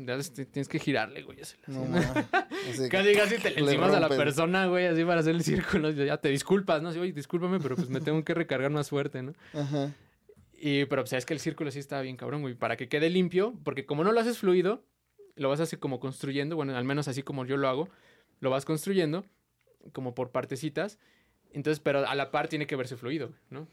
tienes que girarle, güey. No, casi, casi te le encimas a la persona, güey, así para hacer el círculo. Ya te disculpas, ¿no? Oye, discúlpame, pero pues me tengo que recargar más fuerte, ¿no? Ajá. Y, pero pues es que el círculo sí está bien cabrón, güey. Para que quede limpio, porque como no lo haces fluido, lo vas así como construyendo, bueno, al menos así como yo lo hago, lo vas construyendo como por partecitas. Entonces, pero a la par tiene que verse fluido, ¿no?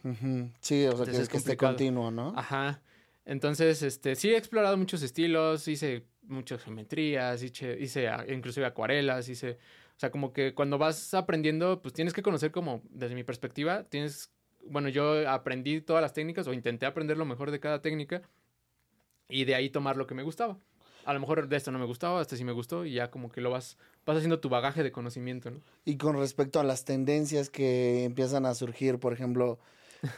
Sí, o sea, que, es que esté continuo, ¿no? Ajá. Entonces, este, sí he explorado muchos estilos, hice muchas geometrías, hice, hice inclusive acuarelas, hice, o sea, como que cuando vas aprendiendo, pues tienes que conocer como, desde mi perspectiva, tienes bueno, yo aprendí todas las técnicas o intenté aprender lo mejor de cada técnica y de ahí tomar lo que me gustaba. A lo mejor de esto no me gustaba, este sí me gustó y ya como que lo vas, vas haciendo tu bagaje de conocimiento, ¿no? Y con respecto a las tendencias que empiezan a surgir, por ejemplo,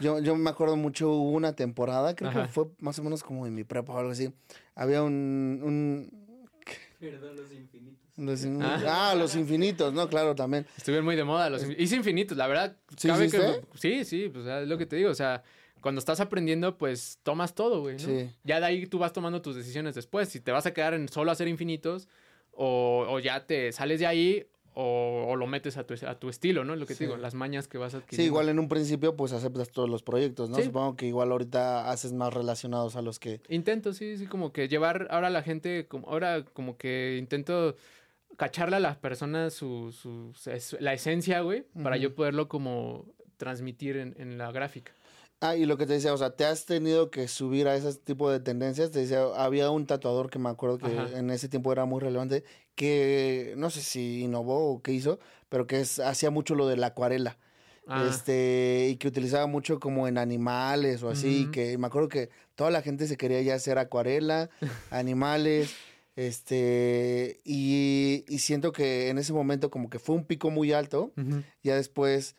yo, yo me acuerdo mucho, hubo una temporada, creo que fue más o menos como en mi prepa o algo así, había un... un... Perdón, los infinitos. Ah. los infinitos, ¿no? Claro, también. Estuvieron muy de moda. Los Hice infinitos, la verdad. ¿Sí, sí, sí, pues es lo que te digo. O sea, cuando estás aprendiendo, pues tomas todo, güey. Sí. Ya de ahí tú vas tomando tus decisiones después. Si te vas a quedar en solo hacer infinitos, o, o ya te sales de ahí, o, lo metes a tu, a tu estilo, ¿no? Lo que te digo, las mañas que vas a adquirir. Sí, igual en un principio pues aceptas todos los proyectos, ¿no? Supongo que igual ahorita haces más relacionados a los que... Intento, sí, sí, como que llevar ahora a la gente, como, ahora como que intento cacharle a las personas su, su, la esencia, güey, para yo poderlo como transmitir en, en, la gráfica. Ah, y lo que te decía, o sea, te has tenido que subir a ese tipo de tendencias. Te decía, había un tatuador que me acuerdo que Ajá. en ese tiempo era muy relevante, que no sé si innovó o qué hizo, pero que es- hacía mucho lo de la acuarela. Ah, Este, y que utilizaba mucho como en animales o así, Ujú. que me acuerdo que toda la gente se quería ya hacer acuarela, animales, este, y, y siento que en ese momento como que fue un pico muy alto, ya después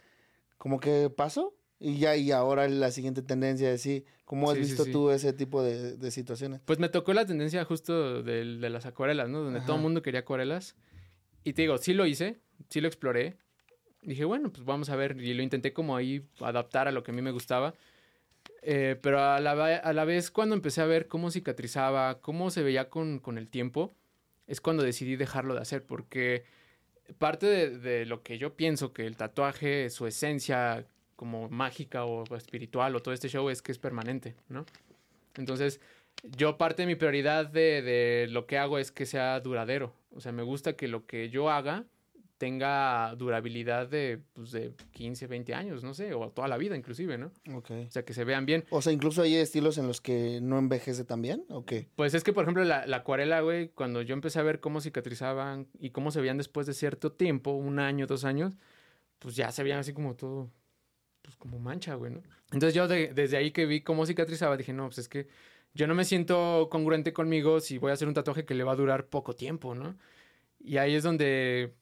como que pasó, y ya, y ahora la siguiente tendencia es sí, ¿cómo has Sí, sí, visto sí. tú ese tipo de, de situaciones? Pues me tocó la tendencia justo del- de, las acuarelas, ¿no? Donde todo el Ajá. mundo quería acuarelas. Y te digo, sí lo hice, sí lo exploré. Dije, bueno, pues vamos a ver. Y lo intenté como ahí adaptar a lo que a mí me gustaba. Eh, pero a la, a la vez cuando empecé a ver cómo cicatrizaba, cómo se veía con, con el tiempo, es cuando decidí dejarlo de hacer. Porque parte de, de lo que yo pienso que el tatuaje, su esencia como mágica o espiritual o todo este show es que es permanente, ¿no? Entonces, yo parte de mi prioridad de, de lo que hago es que sea duradero. O sea, me gusta que lo que yo haga tenga durabilidad de, pues, de 15, 20 años, no sé, o toda la vida inclusive, ¿no? Ok. O sea, que se vean bien. O sea, incluso hay estilos en los que no envejece tan bien, ¿o qué? Pues es que, por ejemplo, la, la acuarela, güey, cuando yo empecé a ver cómo cicatrizaban y cómo se veían después de cierto tiempo, un año, dos años, pues ya se veían así como todo, pues como mancha, güey, ¿no? Entonces yo de- desde ahí que vi cómo cicatrizaba, dije, no, pues es que yo no me siento congruente conmigo si voy a hacer un tatuaje que le va a durar poco tiempo, ¿no? Y ahí es donde,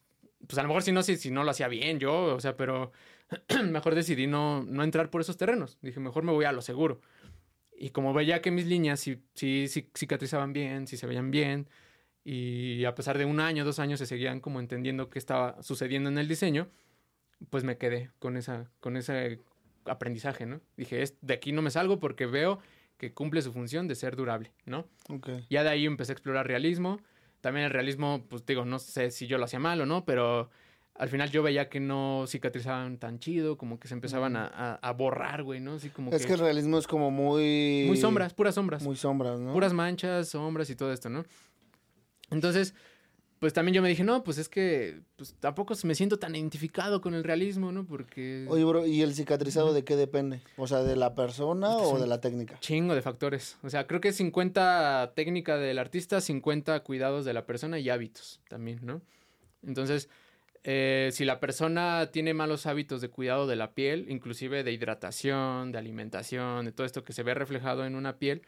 pues a lo mejor si no, si, si no lo hacía bien yo, o sea, pero mejor decidí no, no entrar por esos terrenos. Dije, mejor me voy a lo seguro. Y como veía que mis líneas sí, sí cicatrizaban bien, sí se veían bien, y a pesar de un año, dos años se seguían como entendiendo qué estaba sucediendo en el diseño, pues me quedé con, esa, con ese aprendizaje, ¿no? Dije, "Es- de aquí no me salgo porque veo que cumple su función de ser durable, ¿no? Ok. Ya de ahí empecé a explorar realismo. También el realismo, pues digo, no sé si yo lo hacía mal o no, pero al final yo veía que no cicatrizaban tan chido, como que se empezaban a, a- a borrar, güey, ¿no? Así como Es que que... el realismo es como muy... Muy sombras, puras sombras. Muy sombras, ¿no? Puras manchas, sombras y todo esto, ¿no? Entonces, pues también yo me dije, no, pues es que pues, tampoco me siento tan identificado con el realismo, ¿no? Porque Oye, bro, ¿y el cicatrizado de qué depende? O sea, ¿de la persona Es que o de la técnica? chingo de factores. O sea, creo que es 50 técnica del artista, 50 cuidados de la persona y hábitos también, ¿no? Entonces, eh, si la persona tiene malos hábitos de cuidado de la piel, inclusive de hidratación, de alimentación, de todo esto que se ve reflejado en una piel,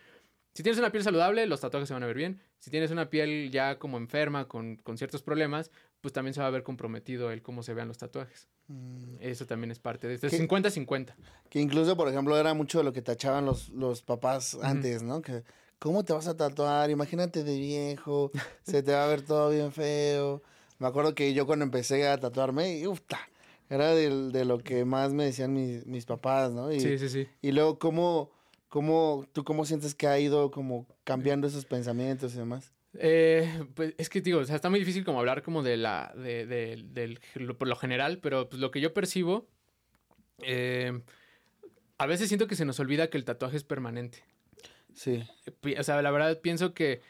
si tienes una piel saludable, los tatuajes se van a ver bien. Si tienes una piel ya como enferma, con, con ciertos problemas, pues también se va a ver comprometido el cómo se vean los tatuajes. Mm, Eso también es parte de esto. Es ¿Qué? 50-50. Que incluso, por ejemplo, era mucho lo que tachaban los, los papás Ujú. antes, ¿no? Que, ¿cómo te vas a tatuar? Imagínate de viejo, se te va a ver todo bien feo. Me acuerdo que yo cuando empecé a tatuarme, uf, ta, era del- de, lo que más me decían mis, mis papás, ¿no? Y, Sí, sí, sí. y luego, ¿cómo, cómo, tú cómo sientes que ha ido como cambiando esos pensamientos y demás? Eh, pues es que digo, o sea, está muy difícil como hablar como de la, de, de- del, lo- por lo general, pero pues lo que yo percibo, eh, a veces siento que se nos olvida que el tatuaje es permanente. Sí. Pi- O sea, la verdad pienso que,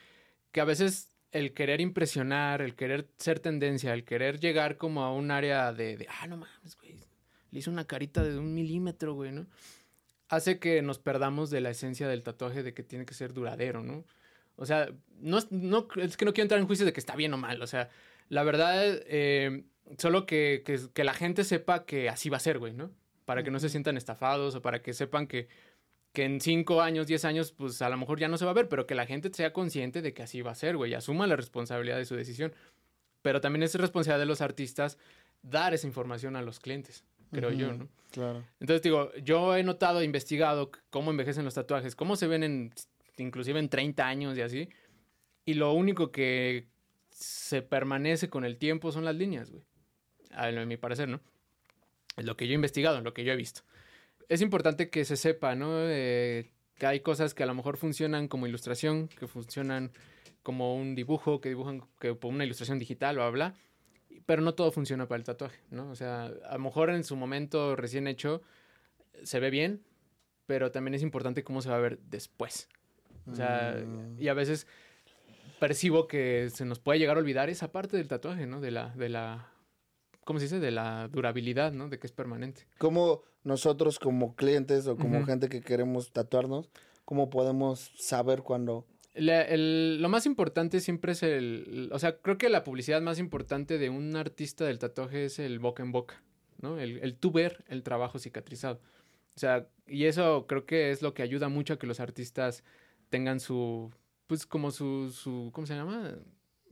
que a veces el querer impresionar, el querer ser tendencia, el querer llegar como a un área de, de ah, no mames, güey, le hizo una carita de un milímetro, güey, ¿no? Hace que nos perdamos de la esencia del tatuaje de que tiene que ser duradero, ¿no? O sea, no, es- no, es que no quiero entrar en juicios de que está bien o mal, o sea, la verdad, eh, solo que, que, que la gente sepa que así va a ser, güey, ¿no? Para que no se sientan estafados o para que sepan que, que en 5 años, 10 años, pues a lo mejor ya no se va a ver, pero que la gente sea consciente de que así va a ser, güey, y asuma la responsabilidad de su decisión. Pero también es responsabilidad de los artistas dar esa información a los clientes, creo yo, ¿no? Claro. Entonces digo, yo he notado, investigado c- cómo envejecen los tatuajes, cómo se ven en, inclusive en 30 años y así, y lo único que se permanece con el tiempo son las líneas, güey. A mi parecer, ¿no? Es lo que yo he investigado, lo que yo he visto. Es importante que se sepa, ¿no? Eh, que hay cosas que a lo mejor funcionan como ilustración, que funcionan como un dibujo, que dibujan que por una ilustración digital, bla, bla, bla. Pero no todo funciona para el tatuaje, ¿no? O sea, a lo mejor en su momento recién hecho se ve bien, pero también es importante cómo se va a ver después. O sea, Mm. y a veces percibo que se nos puede llegar a olvidar esa parte del tatuaje, ¿no? De la, de la ¿cómo se dice? De la durabilidad, ¿no? De que es permanente. ¿Cómo nosotros como clientes o como gente que queremos tatuarnos, cómo podemos saber cuándo? lo más importante siempre es el, o sea, creo que la publicidad más importante de un artista del tatuaje es el boca en boca, ¿no? El, el tú ver el trabajo cicatrizado. O sea, y eso creo que es lo que ayuda mucho a que los artistas tengan su, pues como su, su ¿cómo se llama?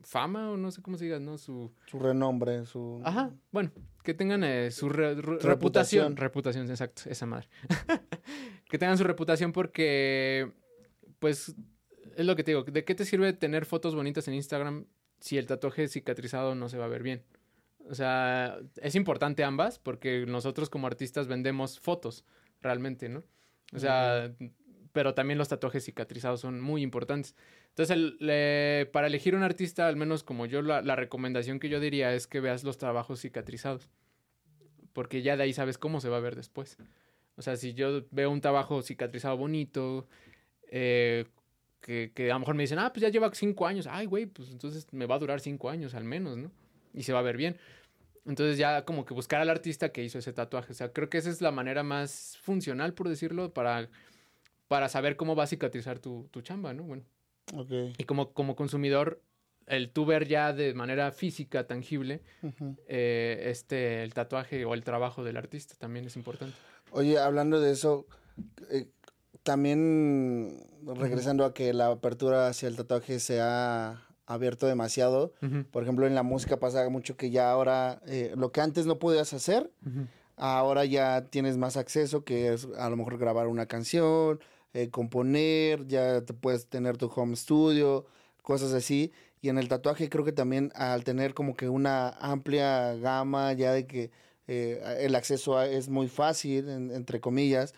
Fama o no sé cómo se diga, ¿no? Su... Su renombre, su... Ajá, bueno, que tengan eh, su reputación. Reputación, exacto, esa madre. que tengan su reputación porque, pues, es lo que te digo, ¿de qué te sirve tener fotos bonitas en Instagram si el tatuaje cicatrizado no se va a ver bien? O sea, es importante ambas porque nosotros como artistas vendemos fotos realmente, ¿no? O sea, pero también los tatuajes cicatrizados son muy importantes. Entonces, para elegir un artista, al menos como yo, la, recomendación que yo diría es que veas los trabajos cicatrizados. Porque ya de ahí sabes cómo se va a ver después. O sea, si yo veo un trabajo cicatrizado bonito, eh, que, que, a lo mejor me dicen, ah, pues ya lleva cinco años. Ay, güey, pues entonces me va a durar cinco años al menos, ¿no? Y se va a ver bien. Entonces ya como que buscar al artista que hizo ese tatuaje. O sea, creo que esa es la manera más funcional, por decirlo, para, para saber cómo va a cicatrizar tu, tu chamba, ¿no? Bueno. Okay. Y como, como consumidor, el tú ver ya de manera física, tangible, eh, este, el tatuaje o el trabajo del artista también es importante. Oye, hablando de eso, eh, también regresando a que la apertura hacia el tatuaje sea abierto demasiado. Por ejemplo, en la música pasa mucho que ya ahora eh, lo que antes no podías hacer, ahora ya tienes más acceso, que es a lo mejor grabar una canción, eh, componer, ya te puedes tener tu home studio, cosas así. Y en el tatuaje creo que también al tener como que una amplia gama ya de que eh, el acceso es muy fácil, entre comillas,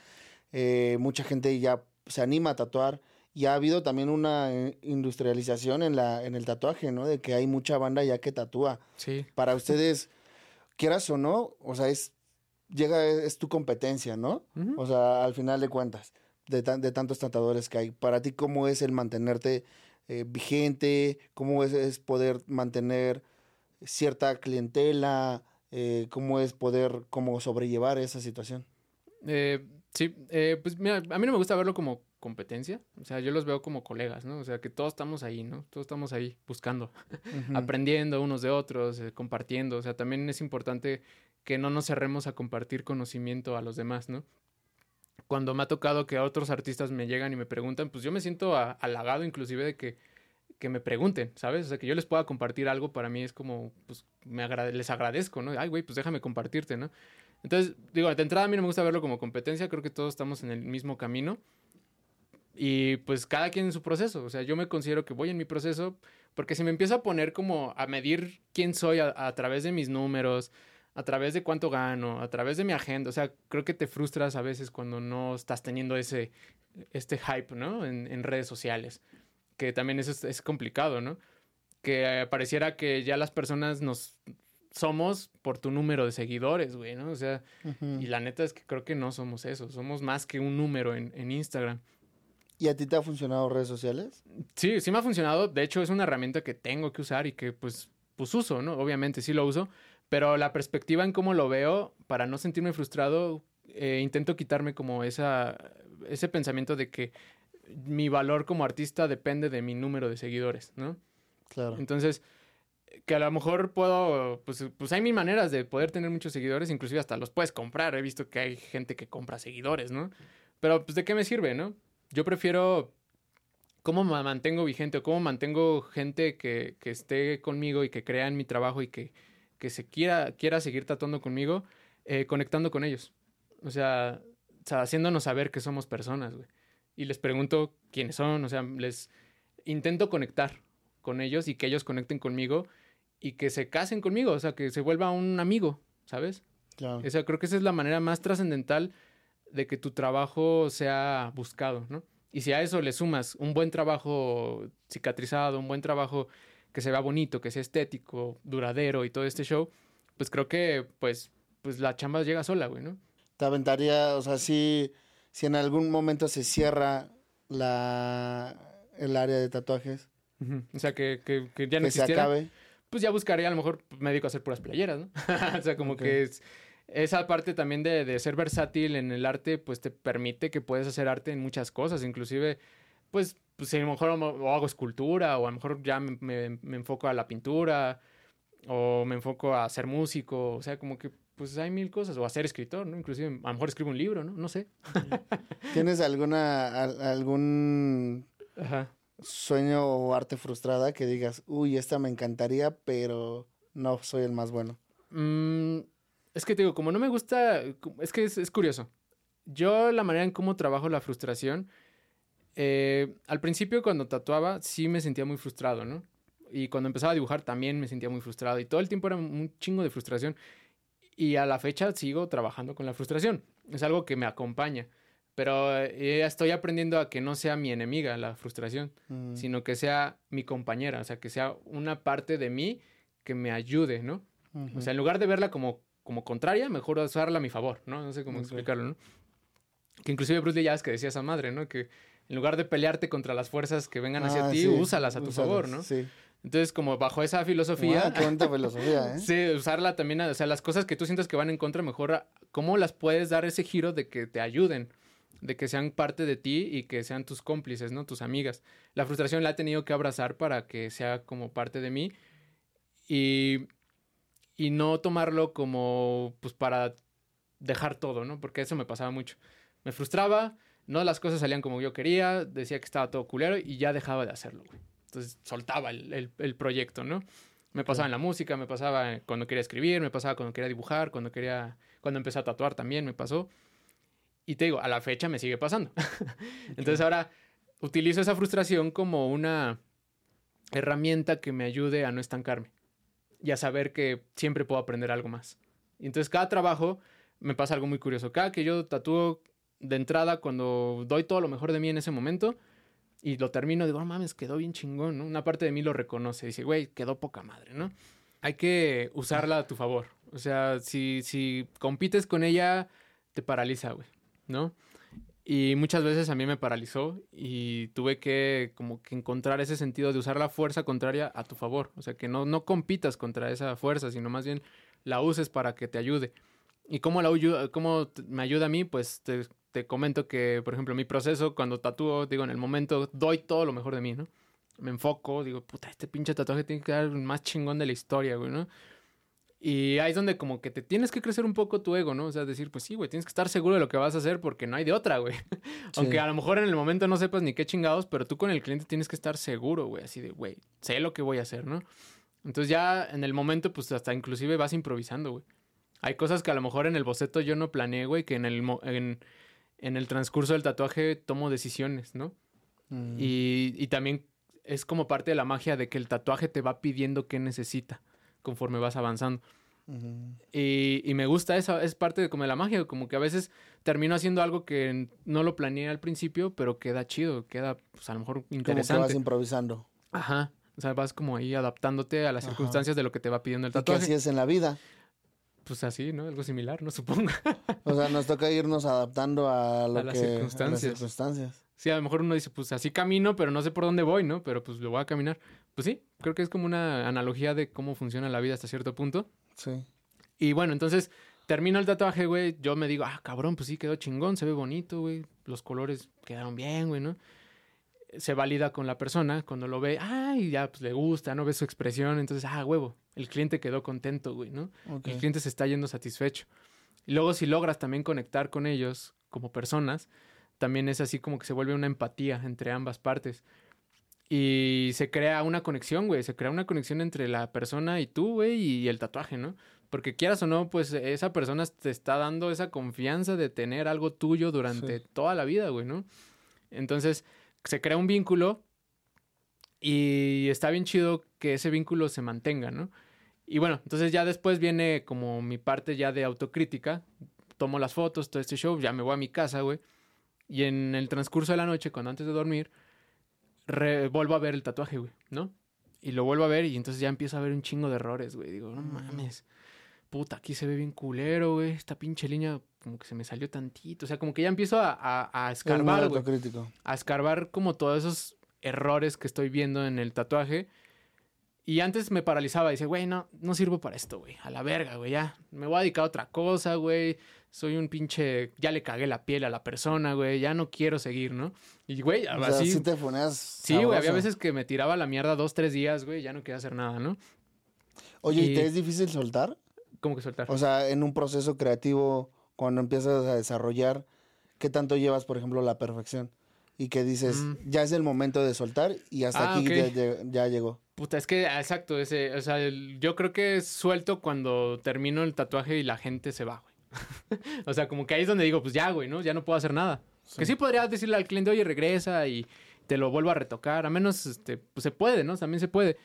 mucha gente ya se anima a tatuar y ha habido también una eh, industrialización en, la, en el tatuaje, ¿no? De que hay mucha banda ya que tatúa. Sí. Para ustedes, quieras o no, o sea, es, llega, es tu competencia, ¿no? O sea, al final de cuentas, de, de, tantos tatuadores que hay. Para ti, ¿cómo es el mantenerte eh, vigente? ¿Cómo es, poder mantener cierta clientela? Eh, ¿Cómo es poder como sobrellevar esa situación? Sí, pues mira, a mí no me gusta verlo como competencia. O sea, yo los veo como colegas, ¿no? O sea, que todos estamos ahí, ¿no? Todos estamos ahí buscando, aprendiendo unos de otros, eh, compartiendo. O sea, también es importante que no nos cerremos a compartir conocimiento a los demás, ¿no? Cuando me ha tocado que otros artistas me llegan y me preguntan, pues yo me siento halagado inclusive de que, que me pregunten, ¿sabes? O sea, que yo les pueda compartir algo para mí es como, pues, me les agradezco, ¿no? Ay, güey, pues déjame compartirte, ¿no? Entonces, digo, de entrada a mí no me gusta verlo como competencia, creo que todos estamos en el mismo camino y pues cada quien en su proceso. O sea, yo me considero que voy en mi proceso porque si me empiezo a poner como a medir quién soy a, través de mis números, a través de cuánto gano, a través de mi agenda. O sea, creo que te frustras a veces cuando no estás teniendo ese este hype, ¿no? En, redes sociales. Que también eso es, complicado, ¿no? Que pareciera que ya las personas nos somos por tu número de seguidores, güey, ¿no? O sea, y la neta es que creo que no somos eso. Somos más que un número en, en Instagram. ¿Y a ti te ha funcionado redes sociales? Sí, sí me ha funcionado. De hecho, es una herramienta que tengo que usar y que pues, pues uso, ¿no? Obviamente sí lo uso. Pero la perspectiva en cómo lo veo, para no sentirme frustrado, eh, intento quitarme como esa, ese pensamiento de que mi valor como artista depende de mi número de seguidores, ¿no? Claro. Entonces, que a lo mejor puedo, pues, pues hay mil maneras de poder tener muchos seguidores, inclusive hasta los puedes comprar. He visto que hay gente que compra seguidores, ¿no? Pero pues de qué me sirve, ¿no? yo prefiero cómo me mantengo vigente o cómo mantengo gente que, que, esté conmigo y que crea en mi trabajo y que, que se quiera, quiera seguir tatuando conmigo, eh, conectando con ellos. O sea, haciéndonos saber que somos personas, güey. Y les pregunto quiénes son, o sea, les intento conectar con ellos y que ellos conecten conmigo y que se casen conmigo, o sea, que se vuelva un amigo, ¿sabes? Claro. O sea, creo que esa es la manera más trascendental de que tu trabajo sea buscado, ¿no? Y si a eso le sumas un buen trabajo cicatrizado, un buen trabajo que se vea bonito, que sea estético, duradero y todo este show, pues creo que pues, pues la chamba llega sola, güey, ¿no? Te aventaría, o sea, si, si en algún momento se cierra la, el área de tatuajes. O sea, que, que, ya no que se acabe. Pues ya buscaría a lo mejor me dedico a hacer puras playeras, ¿no? o sea, como que es, esa parte también de, de ser versátil en el arte, pues te permite que puedes hacer arte en muchas cosas, inclusive, pues, pues a lo mejor o hago escultura, o a lo mejor ya me, me- me enfoco a la pintura, o me enfoco a ser músico, o sea, como que, pues hay mil cosas, o a ser escritor, ¿no? Inclusive, a lo mejor escribo un libro, ¿no? No sé. ¿Tienes alguna, al- algún Ajá. Sueño o arte frustrada que digas, uy, esta me encantaría, pero no soy el más bueno? Mm, es que te digo, como no me gusta, es que es, es curioso. Yo la manera en cómo trabajo la frustración, eh, al principio cuando tatuaba sí me sentía muy frustrado, ¿no? Y cuando empezaba a dibujar también me sentía muy frustrado y todo el tiempo era un chingo de frustración. Y a la fecha sigo trabajando con la frustración. Es algo que me acompaña. Pero eh, estoy aprendiendo a que no sea mi enemiga la frustración Mm, sino que sea mi compañera, o sea, que sea una parte de mí que me ayude, ¿no? O sea, en lugar de verla como, como contraria, mejor usarla a mi favor, ¿no? No sé cómo Ok. explicarlo, ¿no? Que inclusive Bruce Lee ya es que decía esa madre, ¿no? Que en lugar de pelearte contra las fuerzas que vengan hacia Ah, ti, sí, úsalas a tu úsalas, favor, ¿no? Sí. Entonces, como bajo esa filosofía, Ah, qué bonita filosofía, ¿eh? sí, usarla también, o sea, las cosas que tú sientas que van en contra, mejor, ¿cómo las puedes dar ese giro de que te ayuden? De que sean parte de ti y que sean tus cómplices, ¿no? Tus amigas. La frustración la he tenido que abrazar para que sea como parte de mí y, y no tomarlo como, pues, para dejar todo, ¿no? Porque eso me pasaba mucho. Me frustraba, no las cosas salían como yo quería, decía que estaba todo culero y ya dejaba de hacerlo. Entonces soltaba el, el- el proyecto, ¿no? Me pasaba en la música, me pasaba cuando quería escribir, me pasaba cuando quería dibujar, cuando quería, cuando empecé a tatuar también me pasó. Y te digo, a la fecha me sigue pasando. Entonces ahora utilizo esa frustración como una herramienta que me ayude a no estancarme y a saber que siempre puedo aprender algo más. Y entonces cada trabajo me pasa algo muy curioso. Cada que yo tatúo de entrada, cuando doy todo lo mejor de mí en ese momento y lo termino, digo, no mames, quedó bien chingón, ¿no? Una parte de mí lo reconoce, dice, güey, quedó poca madre, ¿no? Hay que usarla a tu favor. O sea, si, si compites con ella, te paraliza, güey, ¿no? Y muchas veces a mí me paralizó y tuve que como que encontrar ese sentido de usar la fuerza contraria a tu favor. O sea, que no, no compitas contra esa fuerza, sino más bien la uses para que te ayude. ¿Y cómo, la, cómo me ayuda a mí? Pues te, te comento que, por ejemplo, mi proceso cuando tatúo, digo, en el momento doy todo lo mejor de mí, ¿no? Me enfoco, digo, puta, este pinche tatuaje tiene que dar el más chingón de la historia, güey, ¿no? Y ahí es donde como que te tienes que crecer un poco tu ego, ¿no? O sea, decir, pues sí, güey, tienes que estar seguro de lo que vas a hacer porque no hay de otra, güey. Aunque a lo mejor en el momento no sepas ni qué chingados, pero tú con el cliente tienes que estar seguro, güey, así de, güey, sé lo que voy a hacer, ¿no? Entonces ya en el momento, pues hasta inclusive vas improvisando, güey. Hay cosas que a lo mejor en el boceto yo no planeé, güey, que en el, en, en el transcurso del tatuaje tomo decisiones, ¿no? Mm, Y, y también es como parte de la magia de que el tatuaje te va pidiendo qué necesita conforme vas avanzando. Y, y me gusta eso, es parte de como de la magia, como que a veces termino haciendo algo que no lo planeé al principio, pero queda chido, queda pues a lo mejor Como que vas interesante. improvisando. Ajá. O sea, vas como ahí adaptándote a las Ajá. circunstancias de lo que te va pidiendo el Y que tatuaje. así es en la vida. Pues así, ¿no? Algo similar, ¿no? Supongo. O sea, nos toca irnos adaptando a lo A las que... circunstancias. A las circunstancias. Sí, a lo mejor uno dice, pues así camino, pero no sé por dónde voy, ¿no? Pero pues lo voy a caminar. Pues sí, creo que es como una analogía de cómo funciona la vida hasta cierto punto. Sí. Y bueno, entonces termino el tatuaje, güey. Yo me digo, ah, cabrón, pues sí, quedó chingón, se ve bonito, güey. Los colores quedaron bien, güey, ¿no? Se valida con la persona cuando lo ve, ay, ya, pues le gusta, ¿no? Ve su expresión. Entonces, ah, huevo, el cliente quedó contento, güey, ¿no? ok. El cliente se está yendo satisfecho. Y luego, si logras también conectar con ellos como personas, también es así como que se vuelve una empatía entre ambas partes. Y se crea una conexión, güey. Se crea una conexión entre la persona y tú, güey, y el tatuaje, ¿no? Porque quieras o no, pues esa persona te está dando esa confianza de tener algo tuyo durante Sí. toda la vida, güey, ¿no? Entonces, se crea un vínculo y está bien chido que ese vínculo se mantenga, ¿no? Y bueno, entonces ya después viene como mi parte ya de autocrítica. Tomo las fotos, todo este show, ya me voy a mi casa, güey. Y en el transcurso de la noche, cuando antes de dormir, vuelvo a ver el tatuaje, güey, ¿no? Y lo vuelvo a ver y entonces ya empiezo a ver un chingo de errores, güey. Digo, no mames. Puta, aquí se ve bien culero, güey. Esta pinche línea como que se me salió tantito. O sea, como que ya empiezo a, a, a escarbar, güey autocrítico. a escarbar como todos esos errores que estoy viendo en el tatuaje Y antes me paralizaba. Dice, güey, no, no sirvo para esto, güey. A la verga, güey, ya. Me voy a dedicar a otra cosa, güey. Soy un pinche... Ya le cagué la piel a la persona, güey. Ya no quiero seguir, ¿no? Y, güey, O sea, así... sí te ponías Sí, güey, había veces que me tiraba la mierda dos, tres días, güey, ya no quería hacer nada, ¿no? Oye, ¿y y- te es difícil soltar? Como que soltar. O sea, en un proceso creativo, cuando empiezas a desarrollar, ¿qué tanto llevas, por ejemplo, la perfección? Y que dices, Mm. ya es el momento de soltar y hasta Ah, aquí ya, lle- ya llegó. Puta, es que, exacto, ese, o sea, el- yo creo que suelto cuando termino el tatuaje y la gente se va, güey. o sea, como que ahí es donde digo, pues ya, güey, ¿no? Ya no puedo hacer nada. Que sí podría decirle al cliente, oye, regresa y te lo vuelvo a retocar. A menos, este, pues se puede, ¿no? También se puede.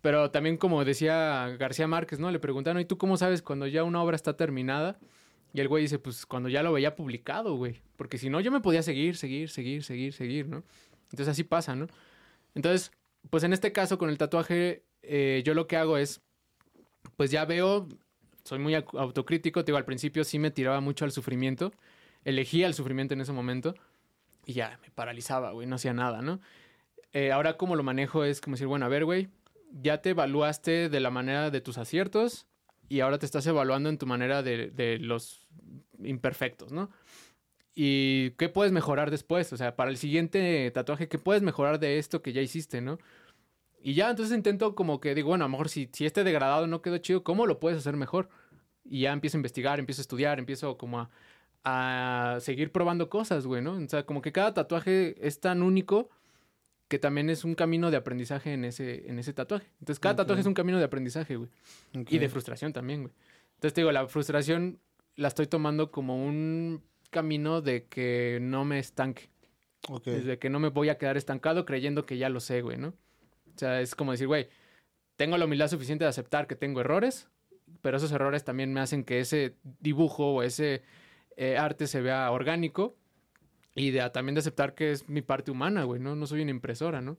Pero también, como decía García Márquez, ¿no? Le preguntaron, ¿y tú cómo sabes cuando ya una obra está terminada? Y el güey dice, pues cuando ya lo veía publicado, güey. Porque si no, yo me podía seguir, seguir, seguir, seguir, seguir, ¿no? Entonces así pasa, ¿no? Entonces, pues en este caso con el tatuaje, eh, yo lo que hago es, pues ya veo, soy muy au- autocrítico, te digo, al principio sí me tiraba mucho al sufrimiento, elegía el sufrimiento en ese momento y ya me paralizaba, güey, no hacía nada, ¿no? Eh, ahora como lo manejo es como decir, bueno, a ver, güey, ya te evaluaste de la manera de tus aciertos y ahora te estás evaluando en tu manera de, de los imperfectos, ¿no? ¿Y qué puedes mejorar después? O sea, para el siguiente tatuaje, ¿qué puedes mejorar de esto que ya hiciste, no? Y ya, entonces intento como que digo, bueno, a lo mejor si, si este degradado no quedó chido, ¿cómo lo puedes hacer mejor? Y ya empiezo a investigar, empiezo a estudiar, empiezo como a, a seguir probando cosas, güey, ¿no? O sea, como que cada tatuaje es tan único que también es un camino de aprendizaje en ese, en ese tatuaje. Entonces, cada tatuaje es un camino de aprendizaje, güey. Y de frustración también, güey. Entonces te digo, la frustración la estoy tomando como un camino de que no me estanque. Ok. Desde que no me voy a quedar estancado creyendo que ya lo sé, güey, ¿no? O sea, es como decir, güey, tengo la humildad suficiente de aceptar que tengo errores, pero esos errores también me hacen que ese dibujo o ese eh, arte se vea orgánico y de, también de aceptar que es mi parte humana, güey, ¿no? No soy una impresora, ¿no?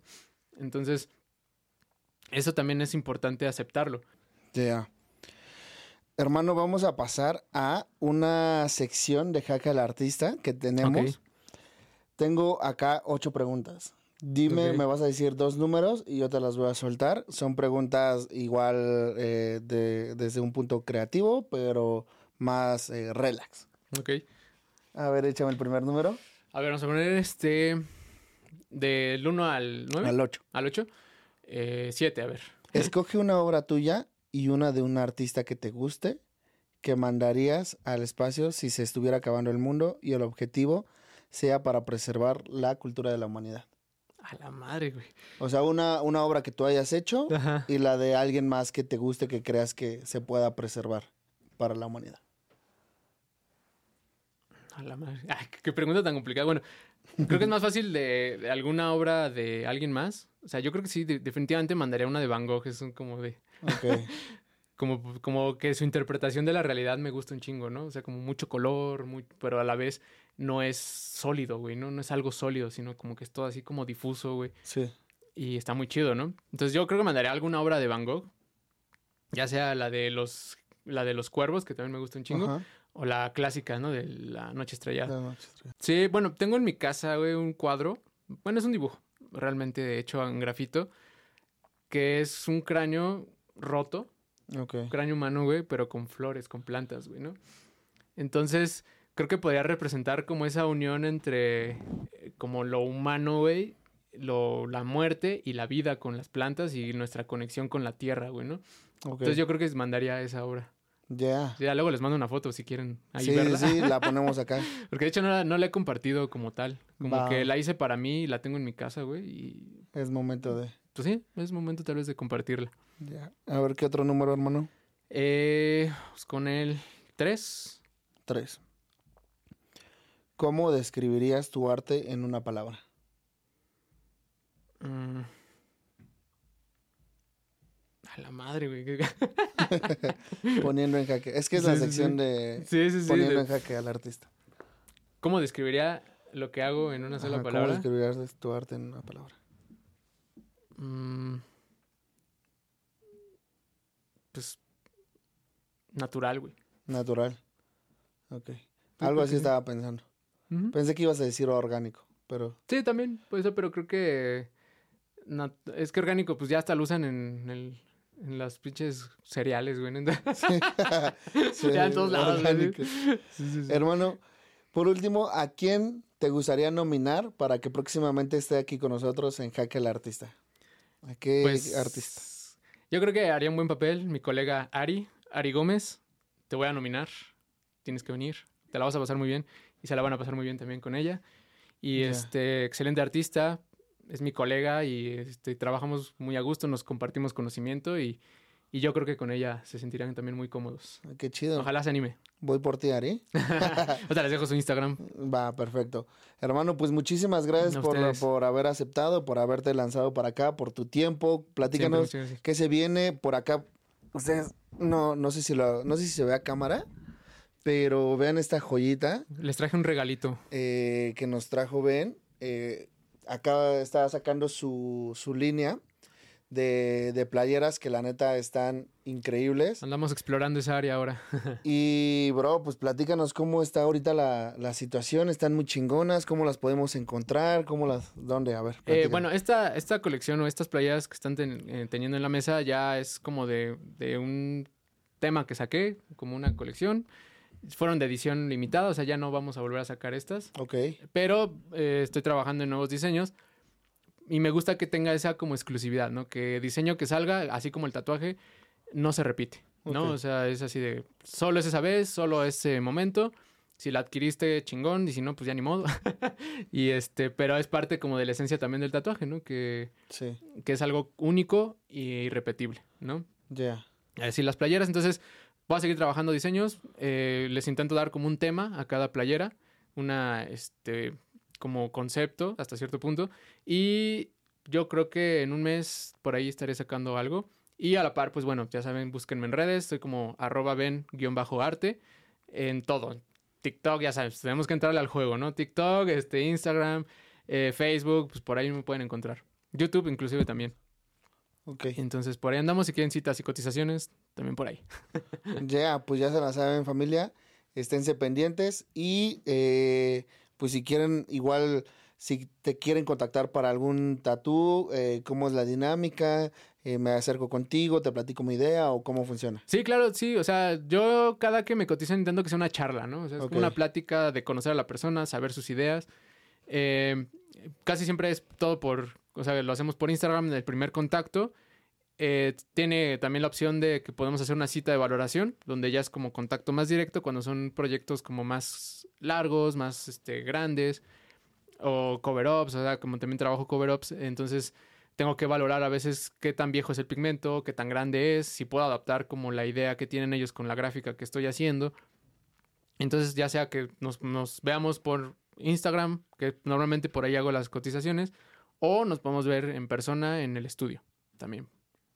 Entonces, eso también es importante aceptarlo. Ya. Hermano, vamos a pasar a una sección de Jaca al Artista que tenemos. Tengo acá ocho preguntas. Dime, me vas a decir dos números y yo te las voy a soltar. Son preguntas igual eh, de- desde un punto creativo, pero más eh, relax. Ok. A ver, échame el primer número. A ver, vamos a poner este del 1 al 9. Al 8. Al 8. 7, a ver. Escoge una obra tuya y una de un artista que te guste que mandarías al espacio si se estuviera acabando el mundo y el objetivo sea para preservar la cultura de la humanidad. A la madre, güey. O sea, una, una obra que tú hayas hecho Ajá. y la de alguien más que te guste que creas que se pueda preservar para la humanidad. A la madre. Ay, qué pregunta tan complicada. Bueno, creo que es más fácil de, de alguna obra de alguien más. O sea, yo creo que sí, de- definitivamente mandaría una de Van Gogh. Es un como de. Ok. Como, como que su interpretación de la realidad me gusta un chingo, ¿no? O sea, como mucho color, muy, pero a la vez no es sólido, güey, ¿no? No es algo sólido, sino como que es todo así como difuso, güey. Sí. Y está muy chido, ¿no? Entonces yo creo que mandaría alguna obra de Van Gogh. Ya sea la de los, la de los cuervos, que también me gusta un chingo. Ajá. O la clásica, ¿no? De la noche estrellada. La noche estrellada. Sí, bueno, tengo en mi casa, güey, un cuadro. Bueno, es un dibujo, realmente hecho en grafito. Que es un cráneo roto, Ok. un cráneo humano, güey, pero con flores, con plantas, güey, ¿no? Entonces, creo que podría representar como esa unión entre eh, como lo humano, güey, lo, la muerte y la vida con las plantas y nuestra conexión con la tierra, güey, ¿no? Entonces yo creo que mandaría esa obra. Ya. Ya luego les mando una foto si quieren ahí Sí, verla. sí, la ponemos acá. Porque de hecho no la, no la he compartido como tal. Como Va. que la hice para mí y la tengo en mi casa, güey. Y Es momento de. pues sí, es momento tal vez de compartirla. Ya. A ver, ¿qué otro número, hermano? Eh, pues con el 3. Tres. ¿Cómo describirías tu arte en una palabra? Mm. A la madre, güey. Poniendo en jaque. Es que es la Sí, sección sí. de Sí, sí, sí. poniendo de- en jaque al artista. ¿Cómo describiría lo que hago en una sola Ajá, ¿Cómo palabra? describirías tu arte en una palabra? Mm. Pues. Natural, güey. Natural. Ok. Algo así sí. estaba pensando. Pensé que ibas a decir orgánico, pero Sí, también, pues eso, pero creo que No, es que orgánico, pues ya hasta lo usan en, el, en las pinches cereales, güey. Sí. Ya en todos lados, orgánico. Hermano, por último, ¿a quién te gustaría nominar para que próximamente esté aquí con nosotros en Jaque el Artista? ¿A qué Pues, artista? Yo creo que haría un buen papel mi colega Ari, Ari Gómez. Te voy a nominar. Tienes que venir. Te la vas a pasar muy bien. Y se la van a pasar muy bien también con ella. Y Ya. este, excelente artista. Es mi colega y este, trabajamos muy a gusto, nos compartimos conocimiento y, y yo creo que con ella se sentirán también muy cómodos. Ah, Qué chido. Ojalá se anime. Voy por ti, Ari. Ahorita les dejo su Instagram. Va, perfecto. Hermano, pues muchísimas gracias por, por haber aceptado, por haberte lanzado para acá, por tu tiempo. Platícanos Siempre, qué se viene por acá. Ustedes, no, no sé si lo, no sé si se ve a cámara, pero vean esta joyita Les traje un regalito. eh, que nos trajo Ben. Eh, acá está sacando su, su línea de, de playeras que la neta están increíbles. Andamos explorando esa área ahora. Y, bro, pues platícanos cómo está ahorita la, la situación. Están muy chingonas, cómo las podemos encontrar, cómo las... ¿Dónde? A ver. Eh, bueno, esta, esta colección o estas playeras que están ten- eh, teniendo en la mesa ya es como de, de un tema que saqué, como una colección. Fueron de edición limitada, o sea, ya no vamos a volver a sacar estas. Ok, Pero eh, estoy trabajando en nuevos diseños y me gusta que tenga esa como exclusividad, ¿no? Que diseño que salga, así como el tatuaje, no se repite, ¿no? O sea, es así de, solo es esa vez, solo ese momento. Si la adquiriste, chingón, y si no, pues ya ni modo. y este, pero es parte como de la esencia también del tatuaje, ¿no? Que, sí, que es algo único e irrepetible, ¿no? ya. Así las playeras, entonces voy a seguir trabajando diseños. eh, les intento dar como un tema a cada playera, una, este, como concepto hasta cierto punto. Y yo creo que en un mes por ahí estaré sacando algo. Y a la par, pues bueno, ya saben, búsquenme en redes, estoy como arroba ven-arte en todo. TikTok, ya sabes, tenemos que entrarle al juego, ¿no? TikTok, este, Instagram, eh, Facebook, pues por ahí me pueden encontrar. YouTube inclusive también. Ok. Entonces, por ahí andamos. Si quieren citas y cotizaciones, también por ahí. Ya, pues ya se la saben, familia. Esténse pendientes y eh, pues si quieren, igual, si te quieren contactar para algún tatú, eh, cómo es la dinámica, eh, me acerco contigo, te platico mi idea o cómo funciona. Sí, claro, sí. O sea, yo cada que me cotizan intento que sea una charla, ¿no? O sea, es como una plática de conocer a la persona, saber sus ideas. Eh, casi siempre es todo por, o sea, lo hacemos por Instagram en el primer contacto. Eh, tiene también la opción de que podemos hacer una cita de valoración, donde ya es como contacto más directo cuando son proyectos como más largos, más este, grandes, o cover-ups, o sea, como también trabajo cover-ups, entonces tengo que valorar a veces qué tan viejo es el pigmento, qué tan grande es, si puedo adaptar como la idea que tienen ellos con la gráfica que estoy haciendo. Entonces, ya sea que nos, nos veamos por Instagram, que normalmente por ahí hago las cotizaciones, o nos podemos ver en persona en el estudio también.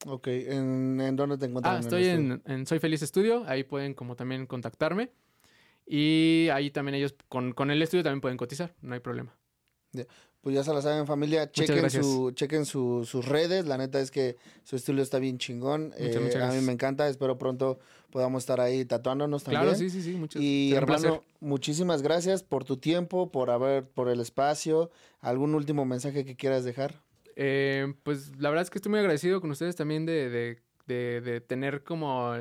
Ok, ¿en, en dónde te encuentras? Ah, estoy en, en Soy Feliz Estudio, ahí pueden como también contactarme. Y ahí también ellos, con, con el estudio también pueden cotizar, no hay problema. Pues ya se la saben, familia. Chequen, su, chequen su- sus redes. La neta es que su estilo está bien chingón. Muchas, Eh, muchas a mí me encanta. Espero pronto podamos estar ahí tatuándonos también. Claro, sí, sí, sí, muchas Y hermano, muchísimas gracias por tu tiempo, por haber, por el espacio. ¿Algún último mensaje que quieras dejar? Eh, pues la verdad es que estoy muy agradecido con ustedes también de, de, de- de tener como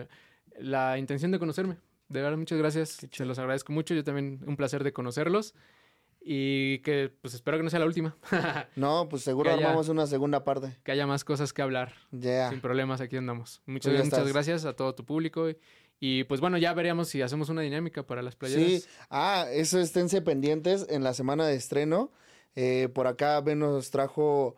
la intención de conocerme. De verdad, muchas gracias. Se los agradezco mucho. Yo también un placer de conocerlos. Y que pues espero que no sea la última. No, pues seguro Ya, ya. armamos una segunda parte. que haya más cosas que hablar. Ya. Sin problemas, aquí andamos. Muchas, Pues muchas gracias a todo tu público. Y, y, pues bueno, ya veremos si hacemos una dinámica para las playeras. Sí, ah, eso esténse pendientes en la semana de estreno. Eh, por acá Ben nos trajo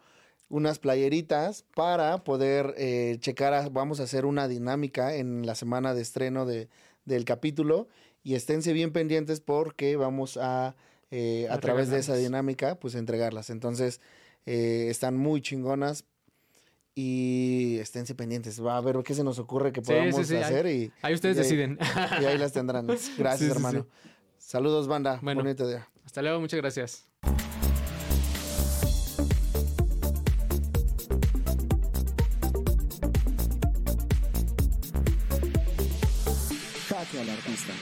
unas playeritas para poder eh, checar, a- vamos a hacer una dinámica en la semana de estreno de, del capítulo y esténse bien pendientes porque vamos a, eh, a través de esa dinámica, pues entregarlas. Entonces, eh, están muy chingonas y esténse pendientes. Va a ver qué se nos ocurre que Sí, podamos sí, sí, ahí- hacer y, Ahí ustedes y ahí- deciden. y ahí las tendrán. Gracias, hermano. Saludos, banda. Bueno. Bonito día. Hasta luego, muchas gracias. Al artista.